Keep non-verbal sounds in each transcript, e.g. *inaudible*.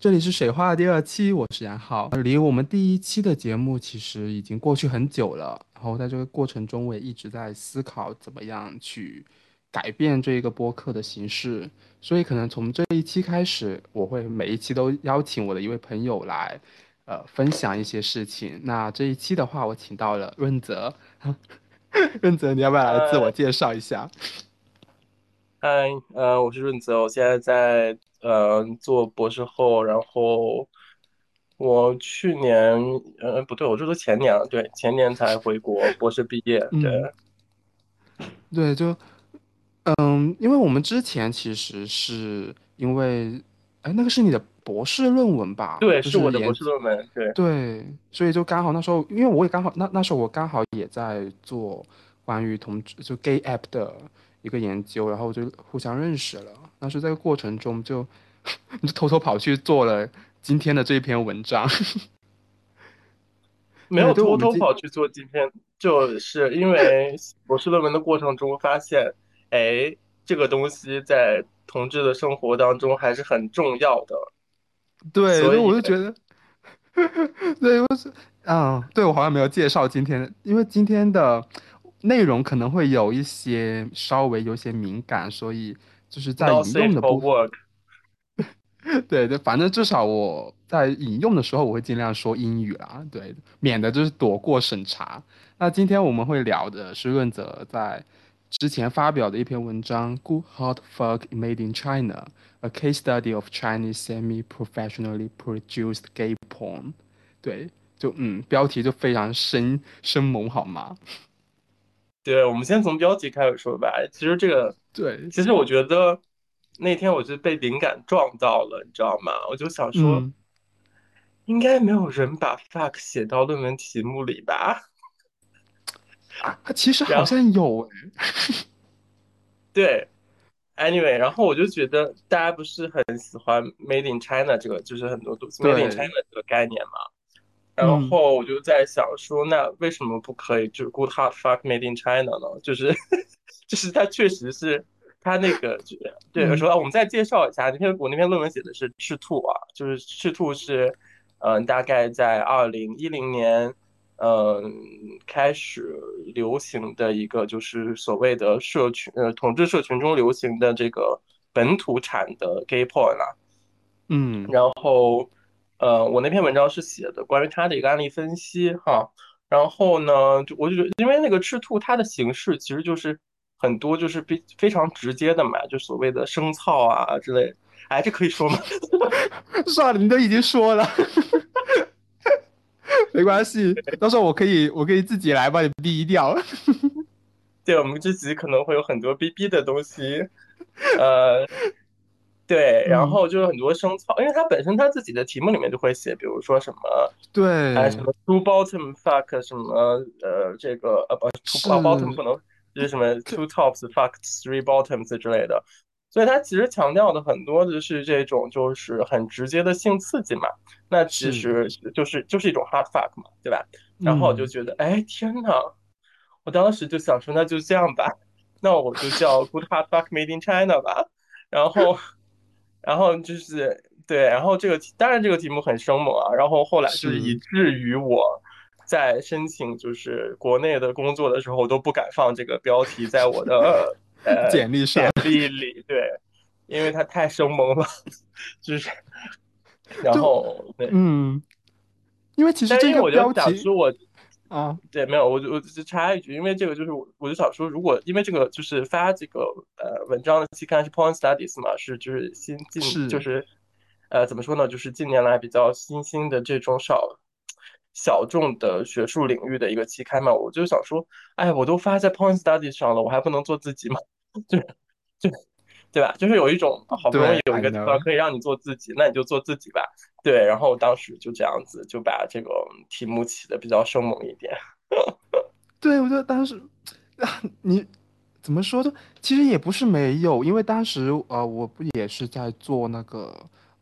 这里是水话第二期，我是杨浩。离我们第一期的节目其实已经过去很久了，然后在这个过程中，我也一直在思考怎么样去改变这一个播客的形式。所以可能从这一期开始，我会每一期都邀请我的一位朋友来，呃，分享一些事情。那这一期的话，我请到了润泽，*laughs* 润泽，你要不要来自我介绍一下？嗨，呃，我是润泽，我现在在呃做博士后，然后我去年，呃，不对，我这都前年了，对，前年才回国博士毕业，对，嗯，对，就。嗯，因为我们之前其实是因为，哎，那个是你的博士论文吧？对，就是我的博，士论文，对，对，所以就刚好那时候，因为我也刚好那那时候我刚好也在做关于同志就 gay app 的一个研究，然后就互相认识了。但是这个过程中就你 *laughs* 就偷偷跑去做了今天的这一篇文章。*laughs* 没有偷偷跑去做今天，就是因为博士论文的过程中发现，哎，这个东西在同志的生活当中还是很重要的，对，所以。我就觉得。*laughs* 对，我是，嗯，对，我好像没有介绍今天，因为今天的内容可能会有一些稍微有些敏感，所以就是在引用的部分。*laughs* 对对，反正至少我在引用的时候，我会尽量说英语啦，对，免得就是躲过审查。那今天我们会聊的是润泽在之前发表的一篇文章《Good Hot Fuck Made in China: A Case Study of Chinese Semi-Professionally Produced Gay Porn》。对，就嗯，标题就非常生生猛，好吗？对，我们先从标题开始说吧。其实这个，对，其实我觉得那天我就被灵感撞到了，你知道吗？我就想说，嗯应该没有人把 fuck 写到论文题目里吧？啊，其实好像有诶，对，anyway，然后我就觉得大家不是很喜欢 Made in China 这个，就是很多东西 Made in，China 这个概念嘛。然嗯，后我就在想说，那为什么不可以就是 Good Heart Fuck Made in China 呢？就是 *laughs* 就是它确实是它那个对，嗯说我们再介绍一下，那篇我那篇论文写的是赤兔啊，就是赤兔是嗯、呃大概在二零一零年嗯、呃开始流行的一个就是所谓的社群呃统治社群中流行的这个本土产的 gay porn 啊。嗯，然后，呃，我那篇文章是写的关于他的一个案例分析哈。然后呢，就我就觉得，因为那个赤兔它的形式其实就是很多就是非非常直接的嘛，就所谓的生操啊之类的。哎，这可以说吗？*laughs* 算了，你都已经说了，*laughs* 没关系，到时候我可以我可以自己来帮你逼掉。*laughs* 对，我们这集可能会有很多逼逼的东西，呃，对，然嗯，后就是很多生草，因为他本身他自己的题目里面就会写，比如说什么对，哎，什，么 two bottom fuck 什么，呃，这个呃不 two 啊 bottom，不能，就是什么 two tops fuck three bottoms 之类的，所以他其实强调的很多的是这种就是很直接的性刺激嘛，那其，实就是就是一种 hard fuck 嘛，对吧？然后我就嗯，觉得，哎，天呐，我当时就想说，那就这样吧，那我就叫 good hard fuck made in China 吧。然后，然后就是对，然后这个题当然这个题目很生猛啊，然后后来就是以至于我在申请就是国内的工作的时候，我都不敢放这个标题在我的 *laughs* 呃简历上，简历里，对，因为它太生猛了，就是然后对，嗯，因为其实这个但是因为我就标题想说我。啊，对，没有，我就我就插一句，因为这个就是我我就想说，如果因为这个就是发这个呃文章的期刊是 Point Studies 嘛，是就是新近就是是呃怎么说呢，就是近年来比较新兴的这种少小众的学术领域的一个期刊嘛，我就想说，哎，我都发在 Point Studies 上了，我还不能做自己吗？*laughs* 就是就对吧？就是有一种啊好不容易对有一个地方。可以让你做自己，那你就做自己吧。对，然后当时就这样子就把这个题目起的比较生猛一点。*laughs* 对，我觉得当时啊，你怎么说呢？其实也不是没有，因为当时呃，我不也是在做那个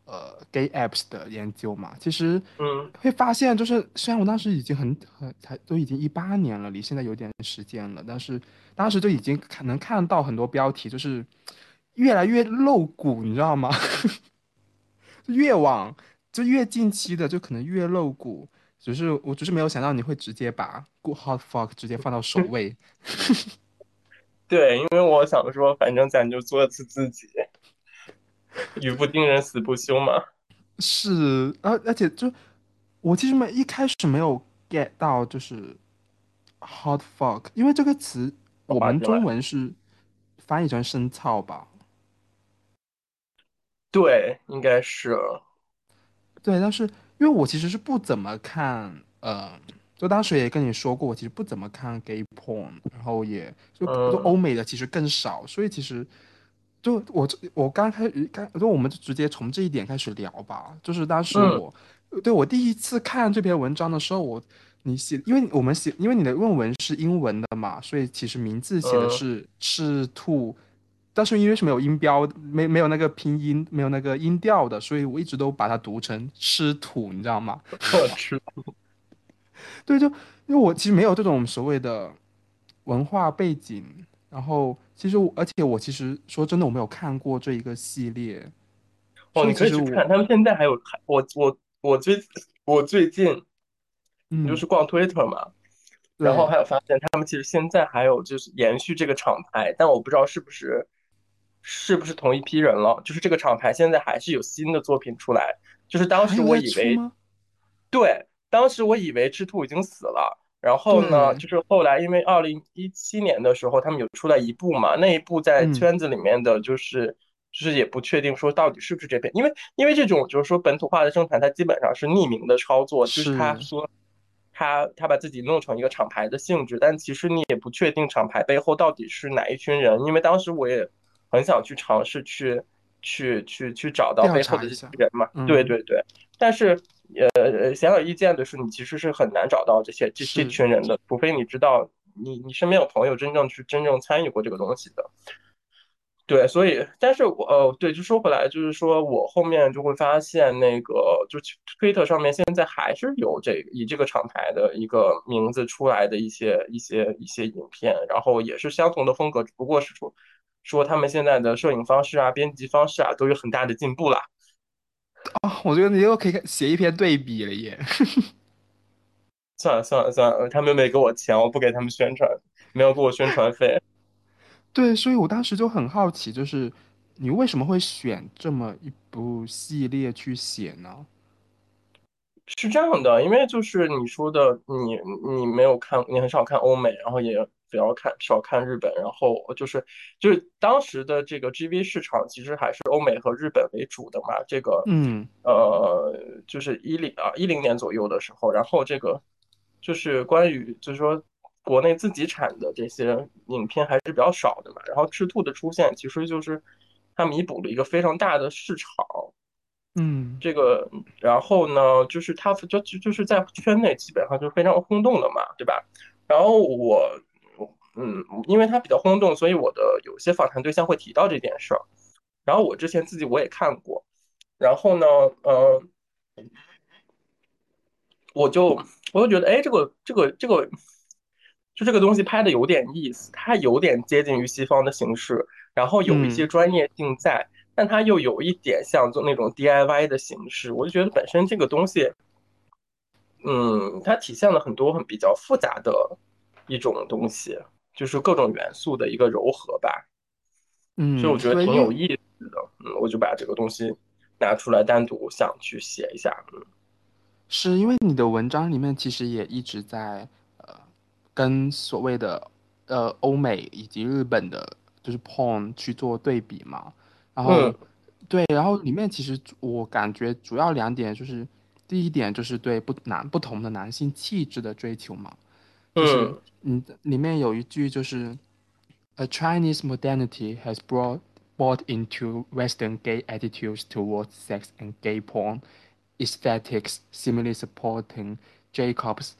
呃 gay apps 的研究嘛。其实嗯。会发现，就是虽然我当时已经很很才都已经一八年了，离现在有点时间了，但是当时就已经看能看到很多标题，就是越来越露骨，你知道吗？*laughs* 越往就越近期的就可能越露骨。只是我只是没有想到你会直接把 Good Hot Fuck 直接放到首位。*laughs* 对，因为我想说，反正咱就做次自己，语不惊人死不休嘛。是，而而且就我其实没一开始没有 get 到就是 hot fuck，因为这个词我们中文是翻译成生操吧？对，应该是。对，但是因为我其实是不怎么看，呃，就当时也跟你说过，我其实不怎么看 gay porn，然后也就就欧美的其实更少，所以其实。就我我刚开始刚，就我们就直接从这一点开始聊吧。就是当时我，对我第一次看这篇文章的时候，我你写，因为我们写，因为你的论文是英文的嘛，所以其实名字写的是赤兔，但是因为是没有音标，没没有那个拼音，没有那个音调的，所以我一直都把它读成吃土，你知道吗？吃土。对，就因为我其实没有这种所谓的文化背景。然后，其实我，而且我其实说真的，我没有看过这一个系列。哦，你可以去看，他们现在还有看。我我我最我最近，嗯就是逛 Twitter 嘛，然后还有发现他们其实现在还有就是延续这个厂牌，但我不知道是不是是不是同一批人了。就是这个厂牌现在还是有新的作品出来。就是当时我以为，对，当时我以为赤兔已经死了。然后呢，就是后来因为二零一七年的时候，他们有出来一部嘛，那一部在圈子里面的就是就是也不确定说到底是不是这篇，因为因为这种就是说本土化的生产，它基本上是匿名的操作，就是他说他他把自己弄成一个厂牌的性质，但其实你也不确定厂牌背后到底是哪一群人，因为当时我也很想去尝试去去去去找到背后的人嘛，对对对，但是。呃，显而易见的是，你其实是很难找到这些这这群人的，除非你知道你你身边有朋友真正去真正参与过这个东西的。对，所以，但是我呃，对，就说回来，就是说我后面就会发现，那个就 Twitter 上面现在还是有这以这个厂牌的一个名字出来的一些一些一些影片，然后也是相同的风格，只不过是说说他们现在的摄影方式啊、编辑方式啊都有很大的进步啦。啊，我觉得你又可以写一篇对比了耶！*laughs* 算了算了算了，他们没给我钱，我不给他们宣传，没有给我宣传费。*laughs* 对，所以我当时就很好奇，就是你为什么会选这么一部系列去写呢？是这样的，因为就是你说的，你你没有看，你很少看欧美，然后也不要看少看日本，然后就是就是当时的这个 GV 市场其实还是欧美和日本为主的嘛，这个嗯。呃就是一零啊一零年左右的时候，然后这个就是关于就是说国内自己产的这些影片还是比较少的嘛，然后赤兔的出现其实就是它弥补了一个非常大的市场。嗯，这个，然后呢，就是它就就就是在圈内基本上就非常轰动的嘛，对吧？然后我，嗯，因为它比较轰动，所以我的有些访谈对象会提到这件事儿。然后我之前自己我也看过，然后呢，嗯，我就我就觉得，哎，这个这个这个，就这个东西拍的有点意思，它有点接近于西方的形式，然后有一些专业性在。但它又有一点像做那种 DIY 的形式，我就觉得本身这个东西，嗯，它体现了很多很比较复杂的一种东西，就是各种元素的一个糅合吧。嗯，所以我觉得挺有意思的。嗯，我就把这个东西拿出来单独想去写一下。嗯，是因为你的文章里面其实也一直在呃跟所谓的呃欧美以及日本的，就是 porn 去做对比嘛。然后，对，然后里面其实我感觉主要两点就是，第一点就是对不男不同的男性气质的追求嘛，就是嗯，里面有一句就是，A Chinese modernity has brought brought into Western gay attitudes towards sex and gay porn aesthetics, similarly supporting Jacob's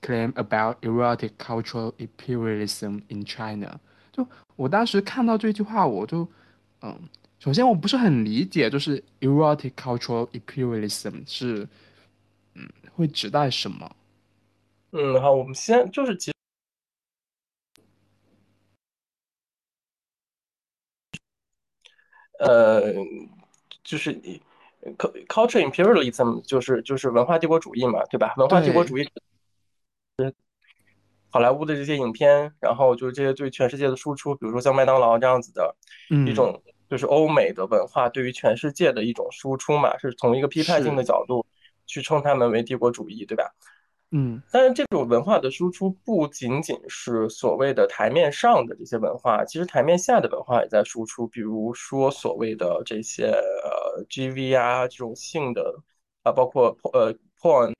claim about erotic cultural imperialism in China。就我当时看到这句话，我就嗯。首先，我不是很理解，就是 erotic cultural imperialism 是，嗯，会指代什么？ 嗯，好，我们先就是其，呃，就是 culture imperialism 就是就是文化帝国主义嘛，对吧？文化帝国，主义，好莱坞的这些影片，然后就是这些对全世界的输出，比如说像麦当劳这样子的一嗯，种，就是欧美的文化对于全世界的一种输出嘛，是从一个批判性的，角度去称他们为帝国主义，对吧？嗯，但是这种文化的输出不仅仅是所谓的台面上的这些文化，其实台面下的文化也在输出，比如说所谓的这些呃 GV 啊这种性的啊，包括呃 porn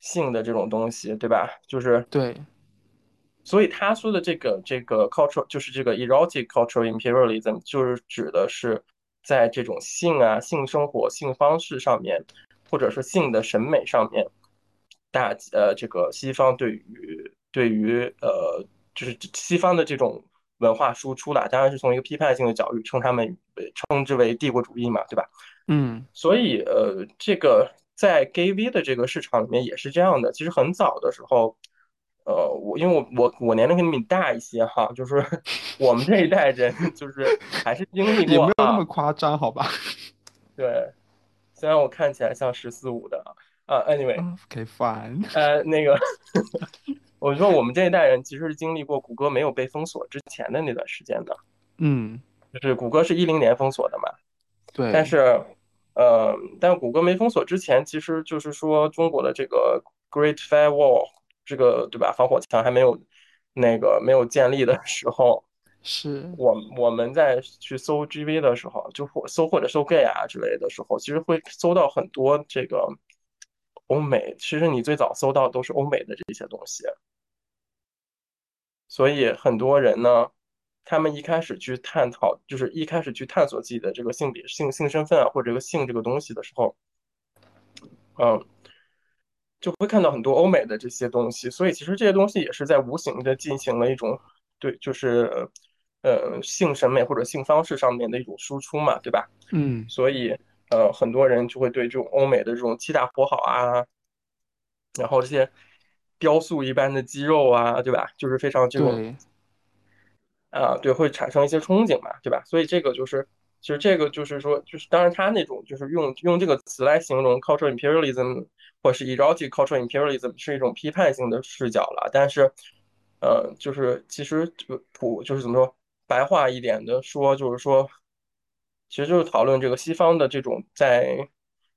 性的这种东西，对吧？就是对，所以他说的这个这个 cultural 就是这个 erotic cultural imperialism，就是指的是在这种性啊、性生活、性方式上面，或者是性的审美上面，大呃这个西方对于对于呃就是西方的这种文化输出啦，当然是从一个批判性的角度称他们为称之为帝国主义嘛，对吧？嗯，所以呃这个在 gay V 的这个市场里面也是这样的，其实很早的时候。呃，我因为我我我年龄肯定比你大一些哈，就是 *laughs* 我们这一代人就是还是经历 *laughs* 也没有那过啊，么夸张，好吧？*laughs* 对，虽然我看起来像十四五的啊，anyway，嗯，OK，fine，*laughs* 呃，那个 *laughs* 我说我们这一代人其实是经历过谷歌没有被封锁之前的那段时间的，嗯，就是谷歌是一零年封锁的嘛，对。但，是呃，但谷歌没封锁之前，其实就是说中国的这个 Great Firewall 这个对吧，防火墙还没有那个没有建立的时候。是，我我们在去搜 GV 的时候，就或搜或者搜 gay 啊之类的时候，其实会搜到很多这个欧美。其实你最早搜到都是欧美的这些东西，所以很多人呢，他们一开始去探讨，就是一开始去探索自己的这个性别、性性身份啊，或者这个性这个东西的时候，嗯，就会看到很多欧美的这些东西。所以其实这些东西也是在无形的进行了一种对，就是呃性审美或者性方式上面的一种输出嘛，对吧？嗯，所以呃，很多人就会对这种欧美的这种七大活好啊，然后这些雕塑一般的肌肉啊，对吧？就是非常这种对，啊，对，会产生一些憧憬嘛，对吧？所以这个就是，其实这个就是说，就是当然他那种就是用用这个词来形容 cultural imperialism 或是 erotic cultural imperialism 是一种批判性的视角了，但是呃，就是其实就普就是怎么说，白话一点的说，就是说。其实就是讨论这个西方的这种在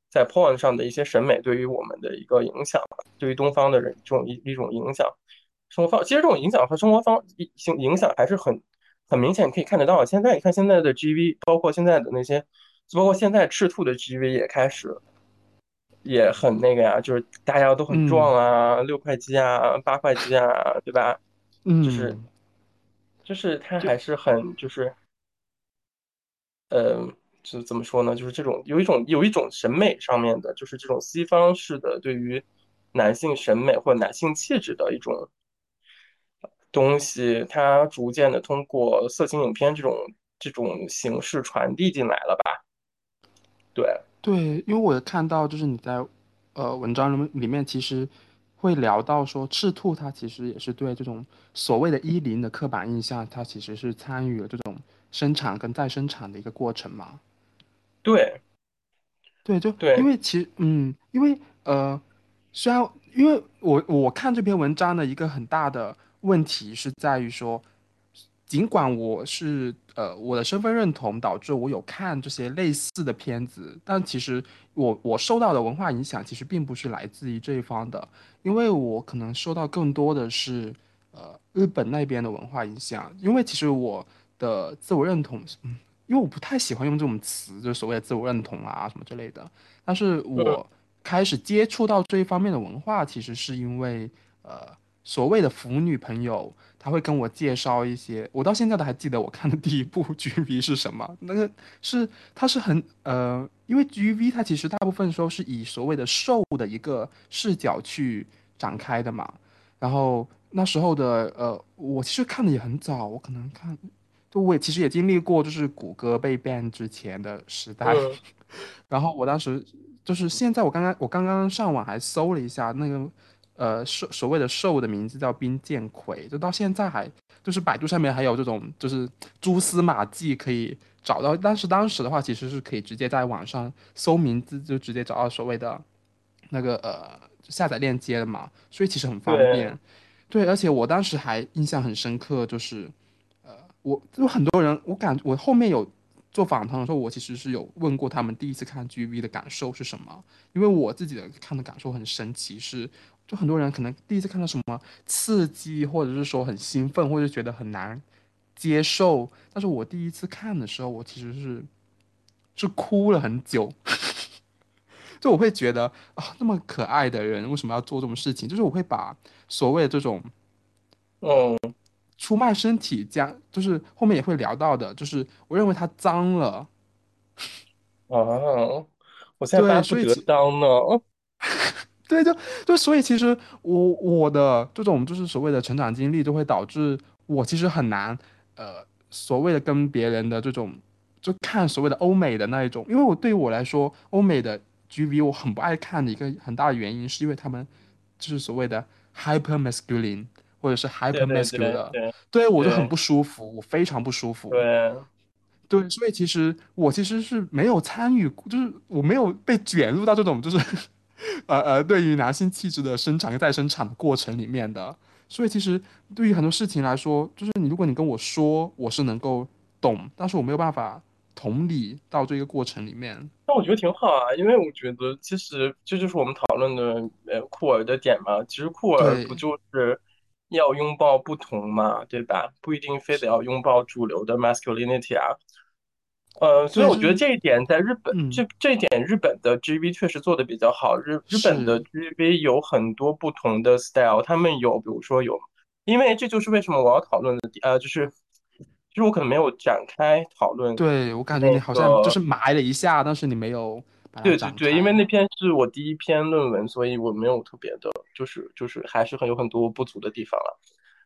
在 porn 上的一些审美对于我们的一个影响，对于东方的人这种一一种影响，生活方其实这种影响和生活方影影响还是很很明显可以看得到。现在你看现在的 GV，包括现在的那些，包括现在赤兔的 GV 也开始也很那个呀，就是大家都很壮嗯，啊，六块肌啊，八块肌啊，对吧？嗯就是嗯，就是他还是很就是呃，就怎么说呢？就是这种有一种有一种审美上面的，就是这种西方式的对于男性审美或者男性气质的一种东西，它逐渐的通过色情影片这种这种形式传递进来了吧？对，对，因为我有看到，就是你在呃文章里面里面其实会聊到说，赤兔它其实也是对这种所谓的“伊林”的刻板印象，它其实是参与了这种生产跟再生产的一个过程嘛。对，对，就对。因，为其实，嗯，因为呃，虽然因为我我看这篇文章的一个很大的问题是在于说，尽管我是呃我的身份认同导致我有看这些类似的片子，但其实我我受到的文化影响其实并不是来自于这一方的，因为我可能受到更多的是呃日本那边的文化影响，因为其实我的自我认同。嗯因为我不太喜欢用这种词，就是所谓的自我认同啊什么之类的。但是嗯我开始接触到这一方面的文化，其实是因为呃所谓的腐女朋友，他会跟我介绍一些，我到现在都还记得我看的第一部 GV 是什么。那个是它是很呃，因为 GV 它其实大部分时候是以所谓的受的一个视角去展开的嘛。然后那时候的呃，我其实看的也很早，我可能看。就我其实也经历过，就是谷歌被 ban 之前的时代，嗯 *laughs* 然后我当时就是现在我刚刚我刚刚上网还搜了一下那个呃兽所谓的兽的名字叫冰剑葵，就到现在还就是百度上面还有这种就是蛛丝马迹可以找到，但是当时的话其实是可以直接在网上搜名字就直接找到所谓的那个呃下载链接的嘛，所以其实很方便。对，而且我当时还印象很深刻，就是我就很多人，我感我后面有做访谈的时候，我其实是有问过他们第一次看 GV 的感受是什么，因为我自己的看的感受很神奇，是就很多人可能第一次看到什么刺激，或者是说很兴奋，或者觉得很难接受，但是我第一次看的时候，我其实是是哭了很久，*laughs* 就我会觉得啊，那么可爱的人为什么要做这种事情？就是我会把所谓的这种嗯出卖身体，这样就是后面也会聊到的，就是我认为他脏了，啊，我现在不得当呢。*laughs* 对就就所以其实我我的这种就是所谓的成长经历，就会导致我其实很难呃所谓的跟别人的这种就看所谓的欧美的那一种，因为我对于我来说，欧美的 GV 我很不爱看的一个很大的原因，是因为他们就是所谓的 hyper masculine 或者是 hyper 对对对我就很不舒服，我非常不舒服。对，对，所以其实我其实是没有参与，就是我没有被卷入到这种就是呃呃，对于男性气质的生产跟再生产的过程里面的。所以其实对于很多事情来说，就是你如果你跟我说，我是能够懂，但是我没有办法同理到这个过程里面。那我觉得挺好啊，因为我觉得其实这就是我们讨论的呃酷儿的点嘛。其实酷儿不，就是要拥抱不同嘛，对吧？不一定非得要拥抱主流的 masculinity 啊。呃，所以，我觉得这一点在日本，嗯，这这一点日本的 GV 确实做的比较好。日日本的，GV 有很多不同的 style，他们有比如说有，因为这就是为什么我要讨论的，呃，就是就是我可能没有展开讨论对，我感觉你好像就。是埋了一下，但是你没有把它对对对，因为。那篇是我第一篇论文，所以我没有特别的，就是就是还是很有很多不足的地方了。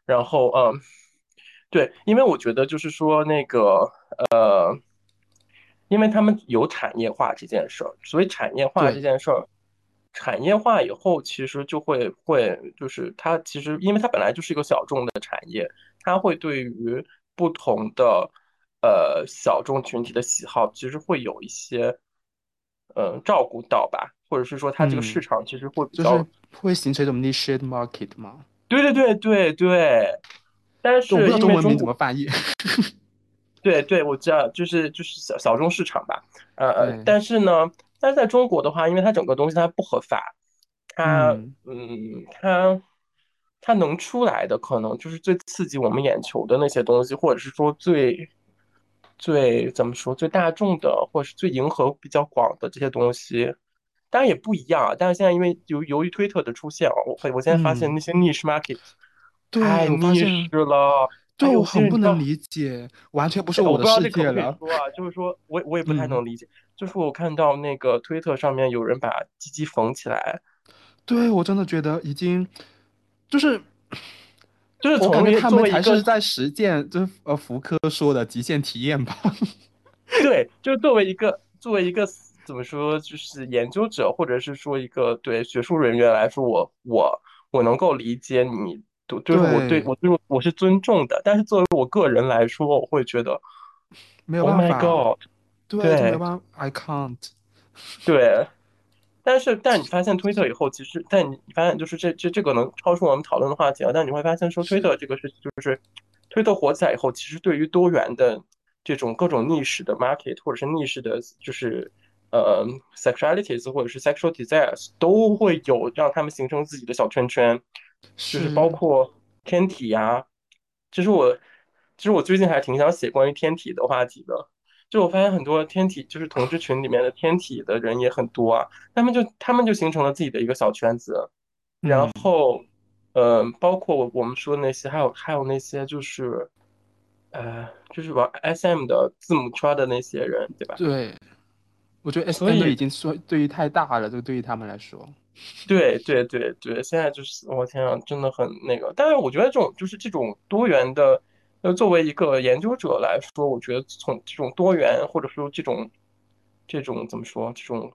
然后嗯，对，因为我觉得就是说那个呃，因为他们有产业化这件事儿，所以产业化这，件事儿，产业化以后其实就会会就是它其实因为它本来就是一个小众的产业，它会对于不同的呃小众群体的喜好，其实会有一些嗯照顾到吧，或者是说它这个市嗯，场其实会比就是较，会形成一种 niche market 吗。对对对对对，但是因道中文名为中国怎么翻译。*laughs* 对对，我知道，就是就是小小众市场吧，呃，呃，但是呢，但是在中国的话，因为它整个东西它不合法，它嗯，嗯，它它能出来的可能就是最刺激我们眼球的那些东西，或者是说最最怎么说最大众的，或者是最迎合比较广的这些东西，当然也不一样啊。但是现在因为由由于推特的出现啊，我我现在发现嗯，那些 niche market 太对，我发 niche，了，对，我很。不能理解，完全不是我的我不知道世这可不可以界了。说啊，就是说我我也不太嗯，能理解，就是我看到那个推特上面有人把鸡鸡缝起来，对，我真的觉得已经，就是就是我感觉从一他们作为一个才是在实践，就是呃福柯说的极限体验吧。*laughs* 对，就是作为一个作为一个怎么说，就是研究者或者是说一个对学术人员来说，我我我能够理解你，就就是我对对，我就是我是尊重的，但是作为我个人来说，我会觉得没有，Oh my，God，对，就没有办法，I can't。对。但是，但你发现推特以后，其实，但你发现就是这这这个能超出我们讨论的话题啊。但你会发现说，推特，这个是就是推特火起来以后，其实对于多元的这种各种逆势的 market 或者是逆势的，就是呃 sexualities 或者是 sexual desires 都会有让他们形成自己的小圈圈，就是包，括天体呀、其实我其实我最近还挺想写关于天体的话题的。就我发现很多天体，就是同志群里面的天体的人也很多啊，他们就他们就形成了自己的一个小圈子，然嗯，后，呃，包括我我们说的那些，还有还有那些就是，呃，就是玩 SM 的字母圈的那些人，对吧？对，我觉得 SM 都已，经说对于太大了，这个对于他们来说，*laughs* 对对对对，现在就是我天啊，真的很那个。但是我觉得这种就是这种多元的，呃，作为一个研究者来说，我觉得从这种多元或者说这种这种怎么说，这种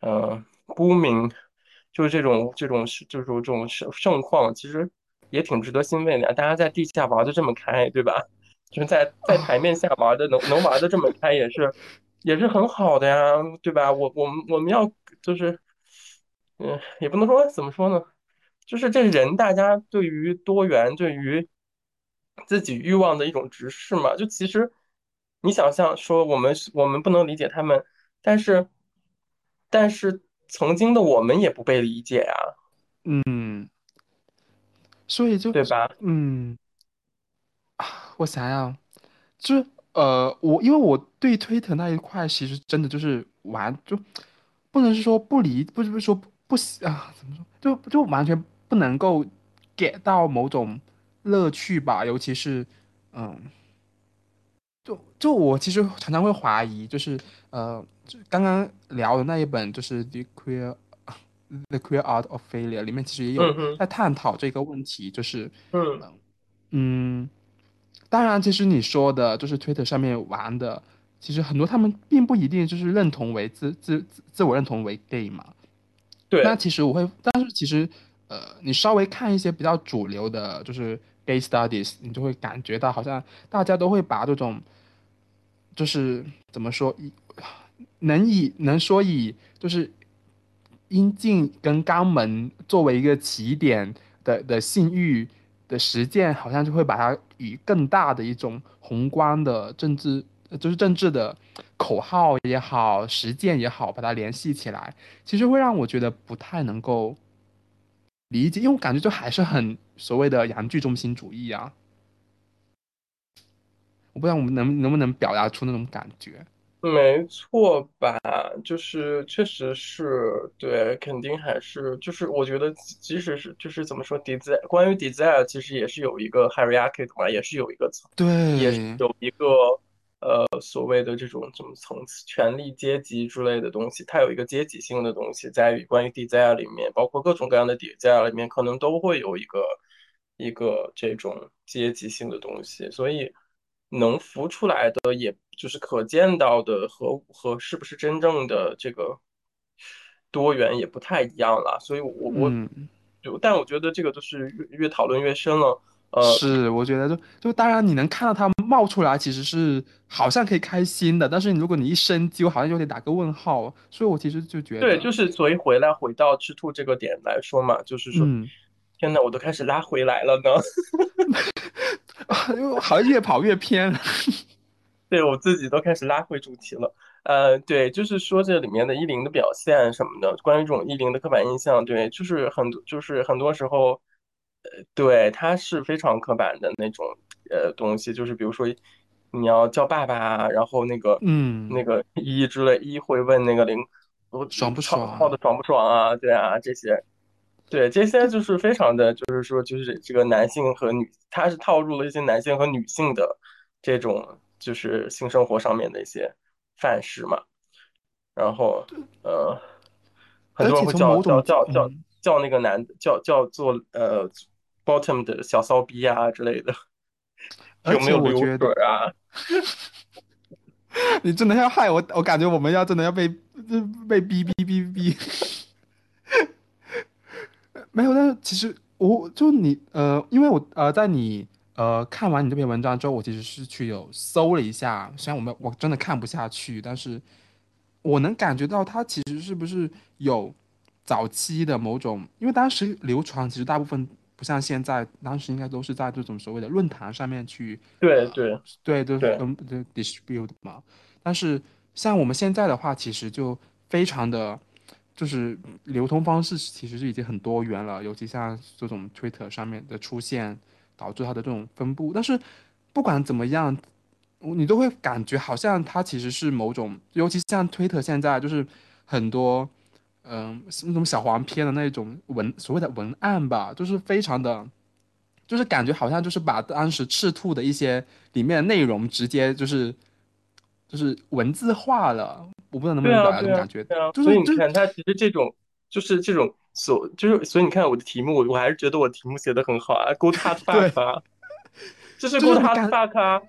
呃，booming，就是这种这种是就是这种盛盛况，其实也挺值得欣慰的。大家在地下玩的这么开，对吧？就是在在台面下玩的能能玩的这么开，也是也是很好的呀，对吧？我我们我们要就是，嗯，也不能说怎么说呢，就是这人大家对于多元，对于自己欲望的一种直视嘛。就其实你想象说，我们我们不能理解他们，但是但是曾经的我们也不被理解啊，嗯，所以就对吧？嗯，啊我想想，就是呃，我因为我对推特那一块其实真的就是完就不能是说不理，不是不是说不不喜啊，怎么说，就就完全不能够 get 到某种乐趣吧，尤其是嗯。就就我其实常常会怀疑，就是呃，就刚刚聊的那一本，就是《The Queer *laughs* The Queer Art of Failure》里面其实也有在探讨这个问题，就是嗯，嗯嗯，当然，其实你说的就是 Twitter 上面玩的，其实很多他们并不一定就是认同为自自自自我认同为 gay 嘛。对那。其实我会，但是其实呃，你稍微看一些比较主流的，就是 gay studies，你就会感觉到好像大家都会把这种。就是怎么说，以能以能说以就是阴茎跟肛门作为一个起点的的性欲的实践，好像就会把它与更大的一种宏观的政治，就是政治的口号也好，实践也好，把它联系起来，其实会让我觉得不太能够理解，因为我感觉就还是很所谓的阳具中心主义啊。我不知道我们能能不能表达出那种感觉。没错吧？就是确实是对，肯定还是就是我觉得即即使是就是怎么说，desire 关于 desire 其实也是有一个 hierarchy 的嘛，也是有一个层，对也是对，有一个呃所谓的这种什么层次、权力阶级之类的东西，它有一个阶级性的东西在于关于 desire 里面，包括各种各样的 desire 里面，可能都会有一个一个这种阶级性的东西，所以能浮出来的也。就是可见到的和和是不是真正的这个多元也不太一样了，所以我我嗯，就但我觉得这个就是越越讨论越深了，呃，是，我觉得就就当然你能看到它冒出来，其实是好像可以开心的，但是如果你一深究，好像有点打个问号。所以我其实就觉得对，就是所以回来回到吃兔这个点来说嘛，就是说，嗯，天呐，我都开始拉回来了呢。因为好像越跑越偏了。*laughs* 对我自己都开始拉回主题了。呃，对，就是说这里面的依林的表现什么的，关于这种依林的刻板印象，对，就是很多，就是很多时候，呃，对，它是非常刻板的那种呃东西，就是比如说你要叫爸爸啊，然后那个嗯，那个一之类，一会问那个零，我爽不爽泡的爽？爽不爽啊？对啊，这些。对，这些就是非常的，就是说，就是这个男性和女，他是套入了一些男性和女性的这种，就是性生活上面的一些范式嘛。然后，呃，很多人会叫叫，叫叫嗯，叫那个男的叫叫做呃 bottom 的小骚逼啊之类的，有没有流水啊？*laughs* 你真的要害我，我感觉我们要真的要被被逼逼逼逼。没有，但是其实我就你呃，因为我呃，在你呃看完你这篇文章之后，我其实是去有搜了一下，虽然我们我真的看不下去，但是我能感觉到它其实是不是有早期的某种，因为当时流传其实大部分不像现在，当时应该都是在这种所谓的论坛上面去呃，对对对，都对嗯对 distribute 嘛，但是像我们现在的话，其实就非常的。就是流通方式其实是已经很多元了，尤其像这种 Twitter 上面的出现，导致它的这种分布。但是不管怎么样，你都会感觉好像它其实是某种，尤其像 Twitter 现在就是很多，嗯，那种小黄片的那种文，所谓的文案吧，就是非常的，就是感觉好像就是把当时赤兔的一些里面的内容直接就是就是文字化了。我不知道能不能表达这对啊，种感觉，对啊，就是就是。所以你看，它其实这种就是这种所就是，所以你看我的题目，我我还是觉得我题目写的很好啊，Good hard fuck 对，啊，这是就 Good 是你 hard 感 fuck 啊，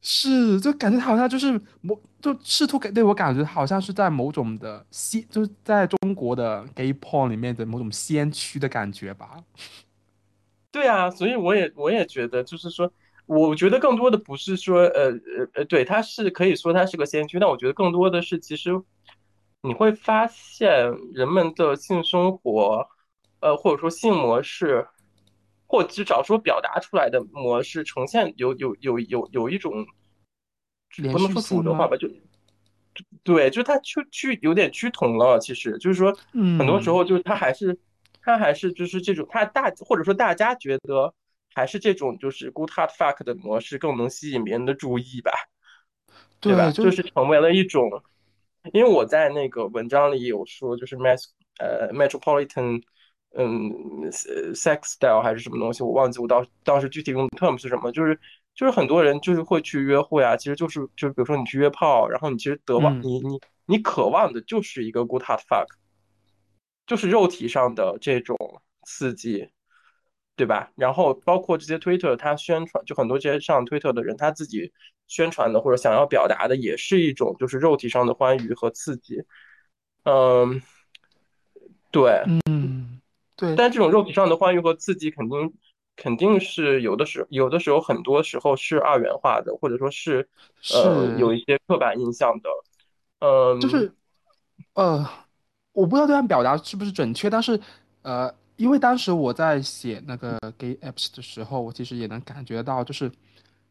是，就感觉他好像就是某，就试图给对我感觉好像是在某种的先，就是在中国的 gay porn 里面的某种先驱的感觉吧。*laughs* 对啊，所以我也我也觉得，就是说，我觉得更多的不是说，呃呃呃，对，它是可以说它是个先驱，但我觉得更多的是，其实你会发现人们的性生活，呃，或者说性模式，或至少说表达出来的模式，呈现有有有有有一种，不能说主？流化吧，就对，就它趋趋有点趋同了。其实就是说，很多时嗯，候就是它还是它还是就是这种，它大或者说大家觉得还是这种就是 good hard fuck 的模式更能吸引别人的注意吧，*laughs* 对对，吧？就就是成为了一种，因为我在那个文章里有说，就是 mass 呃 metropolitan 嗯呃 sex style 还是什么东西，我忘记我当当时具体用的 term 是什么，就是就是很多人就是会去约会啊，其实就是就是比如说你去约炮，然后你其实得望嗯你你你渴望的就是一个 good hard fuck，就是肉体上的这种刺激，对吧？然后包括这些推特，他宣传就很多这些上推特的人，他自己宣传的或者想要表达的也是一种就是肉体上的欢愉和刺激，嗯，对。嗯，对，但这种肉体上的欢愉和刺激，肯定肯定是有的时有的时候很多时候是二元化的，或者说是呃是，有一些刻板印象的。嗯，就是呃，我不知道这样表达是不是准确，但是呃，因为当时我在写那个 gay apps 的时候，我其实也能感觉到，就是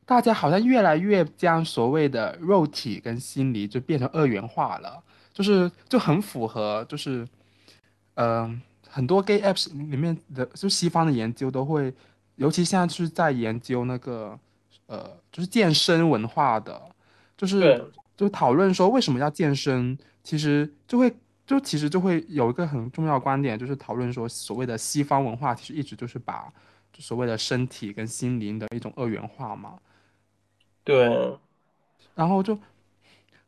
大家好像越来越将所谓的肉体跟心理就变成二元化了，就是就很符合，就是嗯，很多 gay apps 里面的，就西方的研究都会，尤其现在就是在研究那个，呃，就是健身文化的，就是就讨论说为什么要健身，其实就会就其实就会有一个很重要观点，就是讨论说所谓的西方文化其实一直就是把就所谓的身体跟心灵的一种二元化嘛，对，然后就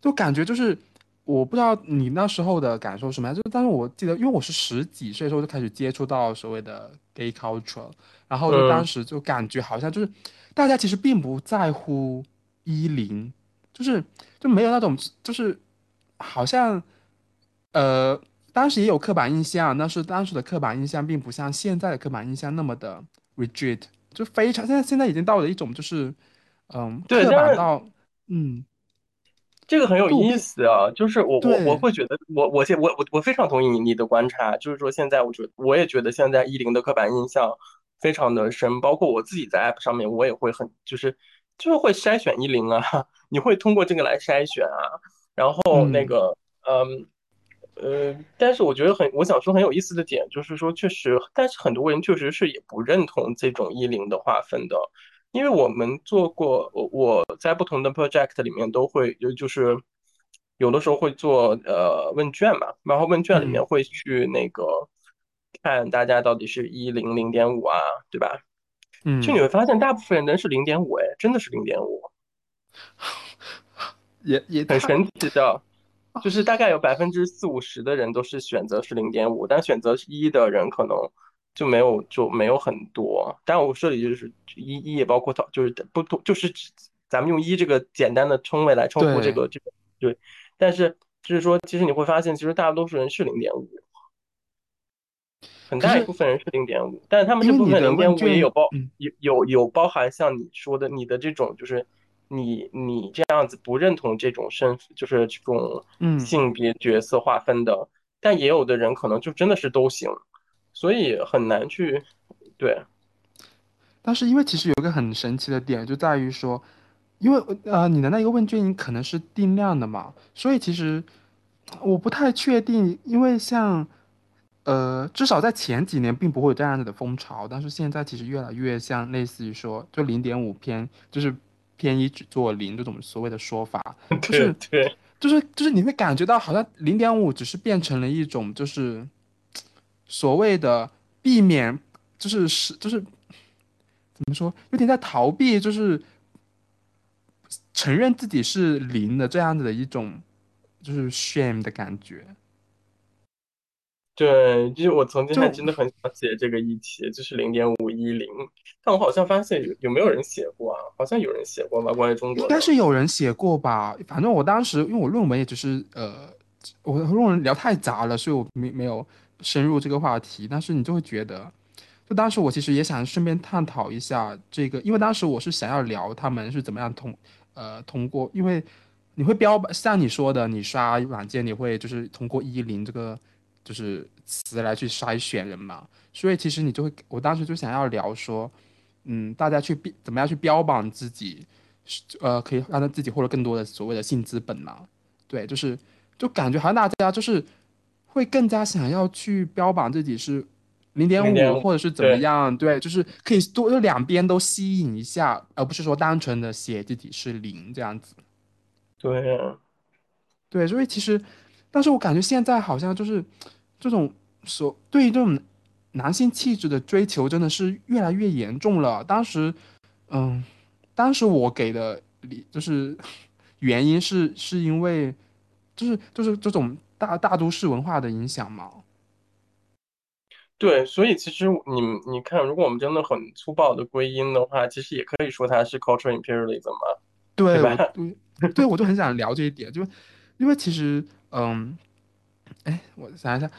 就感觉就是我不知道你那时候的感受什么样，就是但是我记得，因为我是十几岁的时候就开始接触到所谓的 gay culture，然后就当嗯，时就感觉好像就是大家其实并不在乎衣领，就是就没有那种就是好像呃当时也有刻板印象，但是当时的刻板印象并不像现在的刻板印象那么的 rigid，就非常现在现在已经到了一种就是嗯对，刻但是板到嗯。这个很有意思啊，就是我我我，会觉得，我我现我我我非常同意你你的观察，就是说现在我觉得我也觉得现在一零的刻板印象非常的深，包括我自己在 App 上面，我也会很就是就是会筛选一零啊，*laughs* 你会通过这个来筛选啊，然后那嗯个嗯呃，但是我觉得很我想说很有意思的点就是说，确实，但是很多人确实是也不认同这种一零的划分的。因为我们做过，我我在不同的 project 里面都会有，就是有的时候会做呃问卷嘛，然后问卷里面嗯会去那个看大家到底是一零零点五啊，对吧？嗯，就你嗯，会发现大部分人是零点五，哎，真的是零点五。*laughs* 也也很神奇的，就是大概有百分之四五十的人都是选择是零点五，但选择一的人可能就没有就没有很多。但我这里就是一一也包括它，就是不同，就是咱们用一这个简单的称谓来称呼这。个这个对，但是就是说，其实你会发现，其实大多数人是零点五，很大一部分人是零点五，但是他们这部分零点五也，有包嗯有有有包含像你说的你的这种就是你你这样子不认同这种身就是这种嗯，性别角色划分的，但也有的人可能就真的是都行，所以很难去对。但是因为其实有一个很神奇的点，就在于说，因为呃你的那个问卷可能是定量的嘛，所以其实我不太确定，因为像呃至少在前几年并不会有这样子的风潮，但是现在其实越来越像类似于说，就零点五偏就是偏一只做零这种所谓的说法，*laughs* 就是就是就是你会感觉到好像零点五只是变成了一种就是所谓的避免，就是是就是怎么说，有点在逃避，就是承认自己是零的这样子的一种就是 shame 的感觉。对，就是我曾经还就真的很想写这个议题，就是零点五一零，但我好像发现有有没有人写过啊？好像有人写过吧，关于中国的。应该是有人写过吧，反正我当时因为我论文也只是呃，我和论文聊太杂了，所以我没没有深入这个话题。但是你就会觉得。就当时我其实也想顺便探讨一下这个，因为当时我是想要聊他们是怎么样通，呃，通过，因为你会标榜像你说的，你刷软件你会就是通过一零这个就是词来去筛选人嘛，所以其实你就会，我当时就想要聊说，嗯，大家去标怎么样去标榜自己，呃，可以让他自己获得更多的所谓的性资本嘛，对，就是就感觉好像大家就是会更加想要去标榜自己是。零点五，或者是怎么样？对，就是可以多，就两边都吸引一下，而不是说单纯的写自己是零这样子。对，对，所以其实，但是我感觉现在好像就是这种所对于这种男性气质的追求真的是越来越严重了。当时，嗯，当时我给的理就是 *laughs* 原因是是因为就是就是这种大大都市文化的影响嘛。对，所以其实你你看，如果我们真的很粗暴的归因的话，其实也可以说它是 cultural imperialism 嘛，对吧？对，对我就很想聊这一点，就因为其实，嗯，哎，我想一下，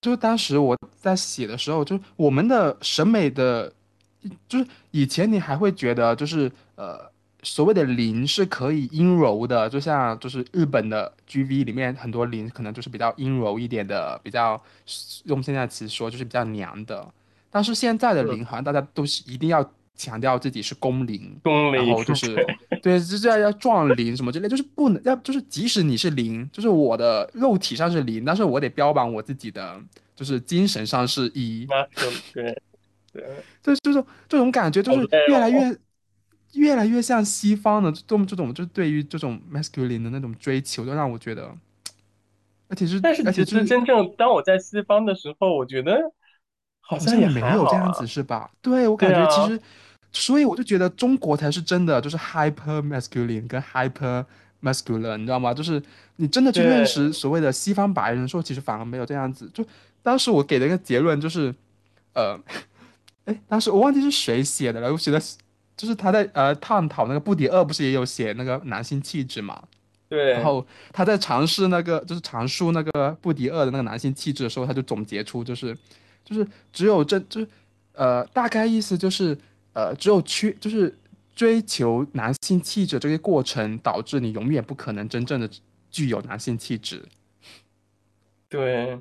就是当时我在写的时候，就我们的审美的，就是以前你还会觉得，就是呃。所谓的零是可以阴柔的，就像就是日本的 GV 里面很多零可能就是比较阴柔一点的，比较用现在词说就是比较娘的。但是现在的零好像大家都是一定要强调自己是公零，然后就是对，就是要要撞零什么之类，就是不能要就是即使你是零，就是我的肉体上是零，但是我得标榜我自己的就是精神上是一。对对，就这种这种感觉就是越来越。越来越像西方的这种这种，就是对于这种 masculine 的那种追求，就让我觉得，而且是，但是其实真正当我在西方的时候，我觉得好像也没有这样子，是吧？对我感觉其实，所以我就觉得中国才是真的，就是 hyper masculine 跟 hyper masculine，你知道吗？就是你真的去认识所谓的西方白人，说其实反而没有这样子。就当时我给的一个结论就是，呃，*laughs* 哎，当时我忘记是谁写的了，我写的。就是他在呃探讨那个布迪厄不是也有写那个男性气质嘛？对。然后他在尝试那个就是阐述那个布迪厄的那个男性气质的时候，他就总结出就是就是只有真就是呃大概意思就是呃只有缺就是追求男性气质这个过程导致你永远不可能真正的具有男性气质。对。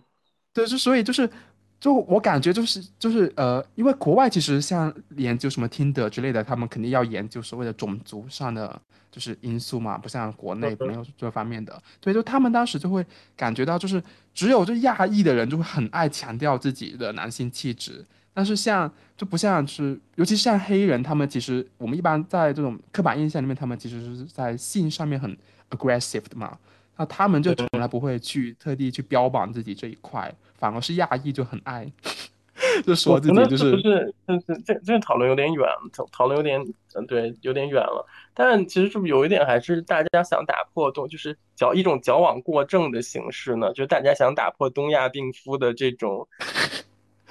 对，就所以就是。就我感觉就是就是呃，因为国外其实像研究什么听德之类的，他们肯定要研究所谓的种族上的就是因素嘛，不像国内没有这方面的。对，就他们当时就会感觉到，就是只有这亚裔的人就会很爱强调自己的男性气质，但是像就不像是，尤其是像黑人，他们其实我们一般在这种刻板印象里面，他们其实是在性上面很 aggressive 的嘛。那他们就从来不会去特地去标榜自己这一块，反而是亚裔就很爱，*laughs* 就说自己就是就是就是这这讨论有点远，讨讨论有点嗯对有点远了。但其实是不是有一点还是大家想打破东，就是矫一种矫枉过正的形式呢？就是大家想打破东亚病夫的这种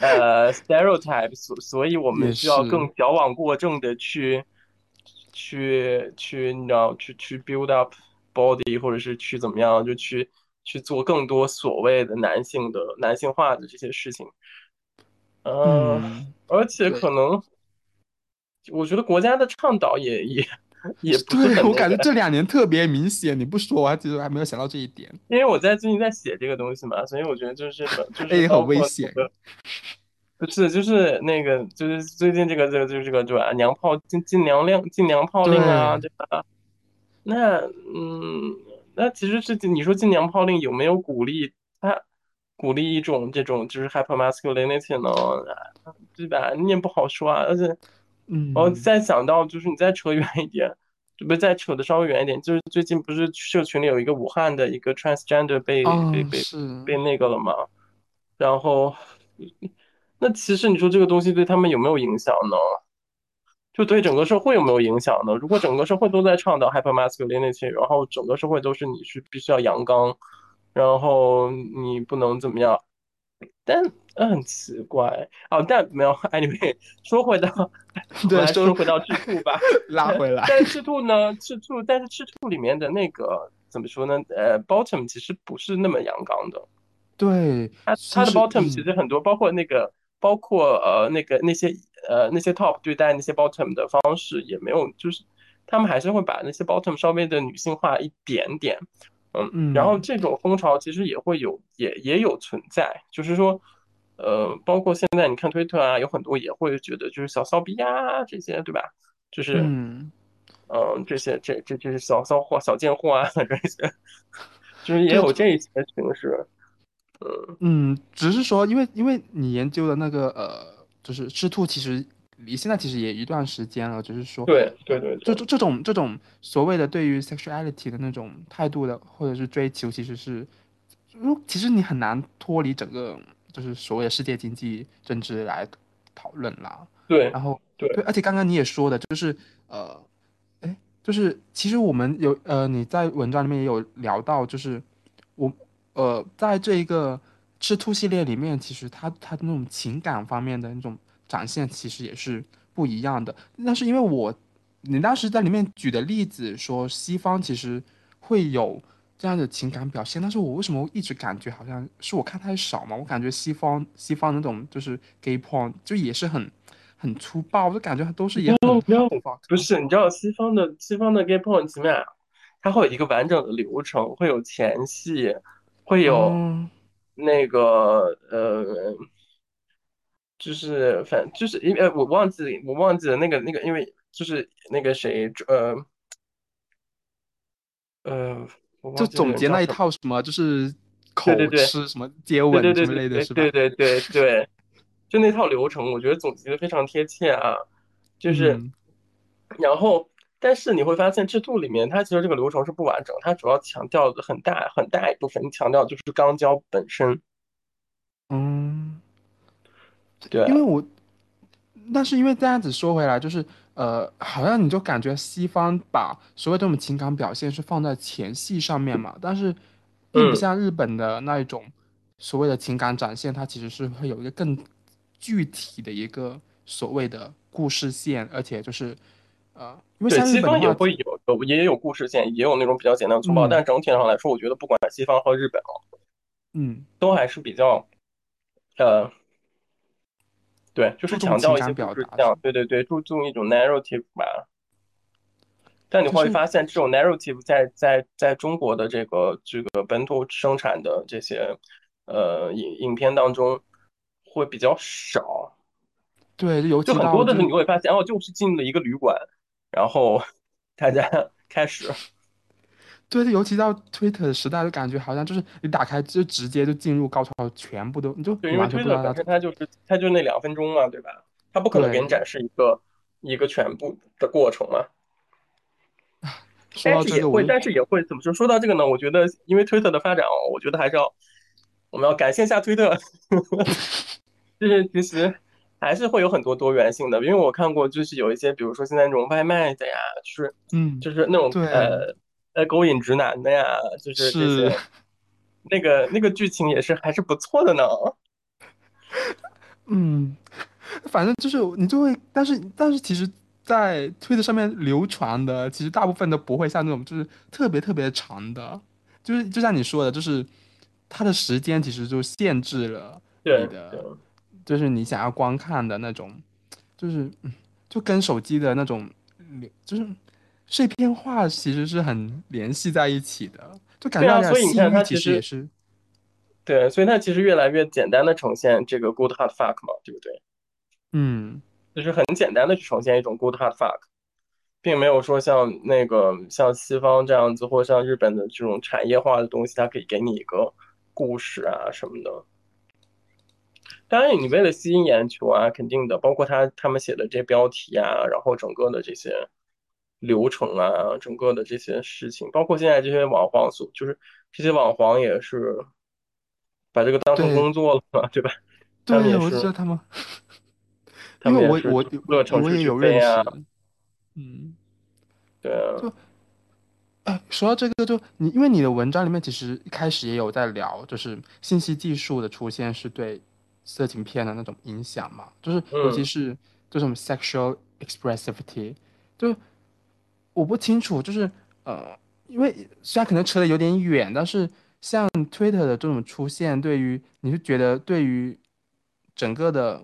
呃 stereotype，所所以我们需要更矫枉过正的去去去你知道去去 build up。body 或者是去怎么样，就去去做更多所谓的男性的男性化的这些事情，嗯，而且可能，我觉得国家的倡导也也 *laughs* 也不是很，我感觉这两年特别明显。你不说，我还其实还没有想到这一点。因为我在最近在写这个东西嘛，所以我觉得就是就是很危险。不是，就是那个，就是最近这个这个就是这个对吧？娘炮禁禁娘令禁娘炮令啊，对吧？那嗯，那其实是你说禁娘炮令有没有鼓励他鼓励一种这种就是 hyper masculinity 呢？对吧？你也不好说啊。而且，嗯，然后再想到就是你再扯远一点，不是再扯的稍微远一点，就是最近不是社群里有一个武汉的一个 transgender 被被被被那个了吗？然后，那其实你说这个东西对他们有没有影响呢？就对整个社会有没有影响呢？如果整个社会都在倡导 hyper masculinity，然后整个社会都是你是必须要阳刚，然后你不能怎么样，但很奇怪哦。但没有，anyway，说回到，*laughs* 对，说回到赤兔吧，*laughs* 拉回来。*laughs* 但是赤兔呢，赤兔，但是赤兔里面的那个怎么说呢？呃，bottom 其实不是那么阳刚的。对，它它的 bottom 其实很多，包括那个。包括呃那个那些呃那些 top 对待那些 bottom 的方式也没有，就是他们还是会把那些 bottom 稍微的女性化一点点，嗯，然后嗯这种风潮其实也会有也也有存在，就是说。呃，包括现在你看推特啊，有很多也会觉得就是小骚逼呀这些，对吧？就是嗯，嗯，这些这这这是小骚货、小贱货啊，这些 *laughs* 就是也，有这些形式。嗯，嗯，只是说，因为因为你研究的那个呃，就是赤兔，其实离现在其实也一段时间了，只是说，对对呃，对对这这这种这种所谓的对于 sexuality 的那种态度的或者是追求，其实是，如其实你很难脱离整个就是所谓的世界经济政治来讨论啦。对然后对，对，而且刚刚你也说的，就是呃，哎，就是其实我们有呃，你在文章里面也有聊到，就是我呃，在这一个吃兔系列里面，其实它它的那种情感方面的那种展现，其实也是不一样的。但是因为我你当时在里面举的例子说西方其实会有这样的情感表现，但是我为什么一直感觉好像是我看太少嘛？我感觉西方西方那种就是 gay porn 就也是很很粗暴，我就感觉都是也很你知道 hot fuck 不是？你知道西方的西方的 gay porn 怎么样？它会有一个完整的流程，会有前戏，会有嗯，那个呃，就是反就是因为我忘记我忘记了那个那个，因为就是那个谁呃呃，我就总结那一。套什么就是口吃什么接吻什么对对对类的是吧？对对对对，就那套流程，我觉得总结的非常贴切啊。就是，嗯。然后，但是你会发现，制度里面它其实这个流程是不完整，它主要强调的很大很大一部分强调就是肛交本身。嗯，因为，我，但是因为这样子说回来，就是呃，好像你就感觉西方把所有这种情感表现是放在前戏上面嘛，但是并不嗯，像日本的那一种所谓的情感展现，它其实是会有一个更具体的一个所谓的故事线，而且就是呃，因为西方也会有有也有故事线，也有那种比较简单粗暴，嗯。但整体上来说，我觉得不管西方和日本啊，嗯，都还是比较呃。对，就是强调一些表达，对对对，注重一种 narrative 吧。但你会发现，这种 narrative 在在在中国的这个这个本土生产的这些呃影影片当中会比较少，对，尤就其很多的时候你会发现，哦，就是进了一个旅馆，然后 *laughs* 大家开始，对，尤其到 Twitter 的时代，就感觉好像就是你打开就直接就进入高潮，全部都你就对，因为你完全推特本身它就是它就那两分钟嘛，对吧？它不可能给你，展示一个一个全部的过程嘛。但是也会，但是也会怎么说？说到这个呢，我觉得因为 Twitter 的发展哦，我觉得还是要我们要感谢一下推特，*laughs* 就是其实还是会有很多多元性的，因为我看过，就是有一些，比如说现在那种外卖的呀，就是嗯，就是那种对，呃呃勾引直男的呀，就是这，些，*laughs* 那个那个剧情也是还是不错的呢。嗯，反正就是你就会，但是但是其实，在推特上面流传的，其实大部分都不会像那种就是特别特别长的，就是就像你说的，就是它的时间其实就限制了你的，就是你想要观看的那种。就是嗯就跟手机的那种就是碎片化其实是很联系在一起的，就感觉好像所以你看，它其实实也是，对，所以它其实越来越简单的呈现这个 good hard fuck 嘛，对不对？嗯，就是很简单的去呈现一种 good hard fuck。并没有说像那个像西方这样子，或像日本的这种产业化的东西，它可以给你一个故事啊什么的。当然，你为了吸引眼球啊，肯定的，包括他他们写的这些标题啊，然后整个的这些流程啊，整个的这些事情，包括现在这些网黄所，就是这些网黄也是把这个当成工作了嘛，对吧？对，我就觉也是，得他们，*laughs* 他因为我我我也有认识，嗯，对啊，就哎，说到这个就你，因为你的文章里面其实一开始也有在聊，就是信息技术的出现是对色情片的那种影响嘛，就是尤其嗯，是这种 sexual expressivity，就我不清楚，就是呃，因为虽然可能扯得有点远，但是像 Twitter 的这种出现，对于你是觉得对于整个的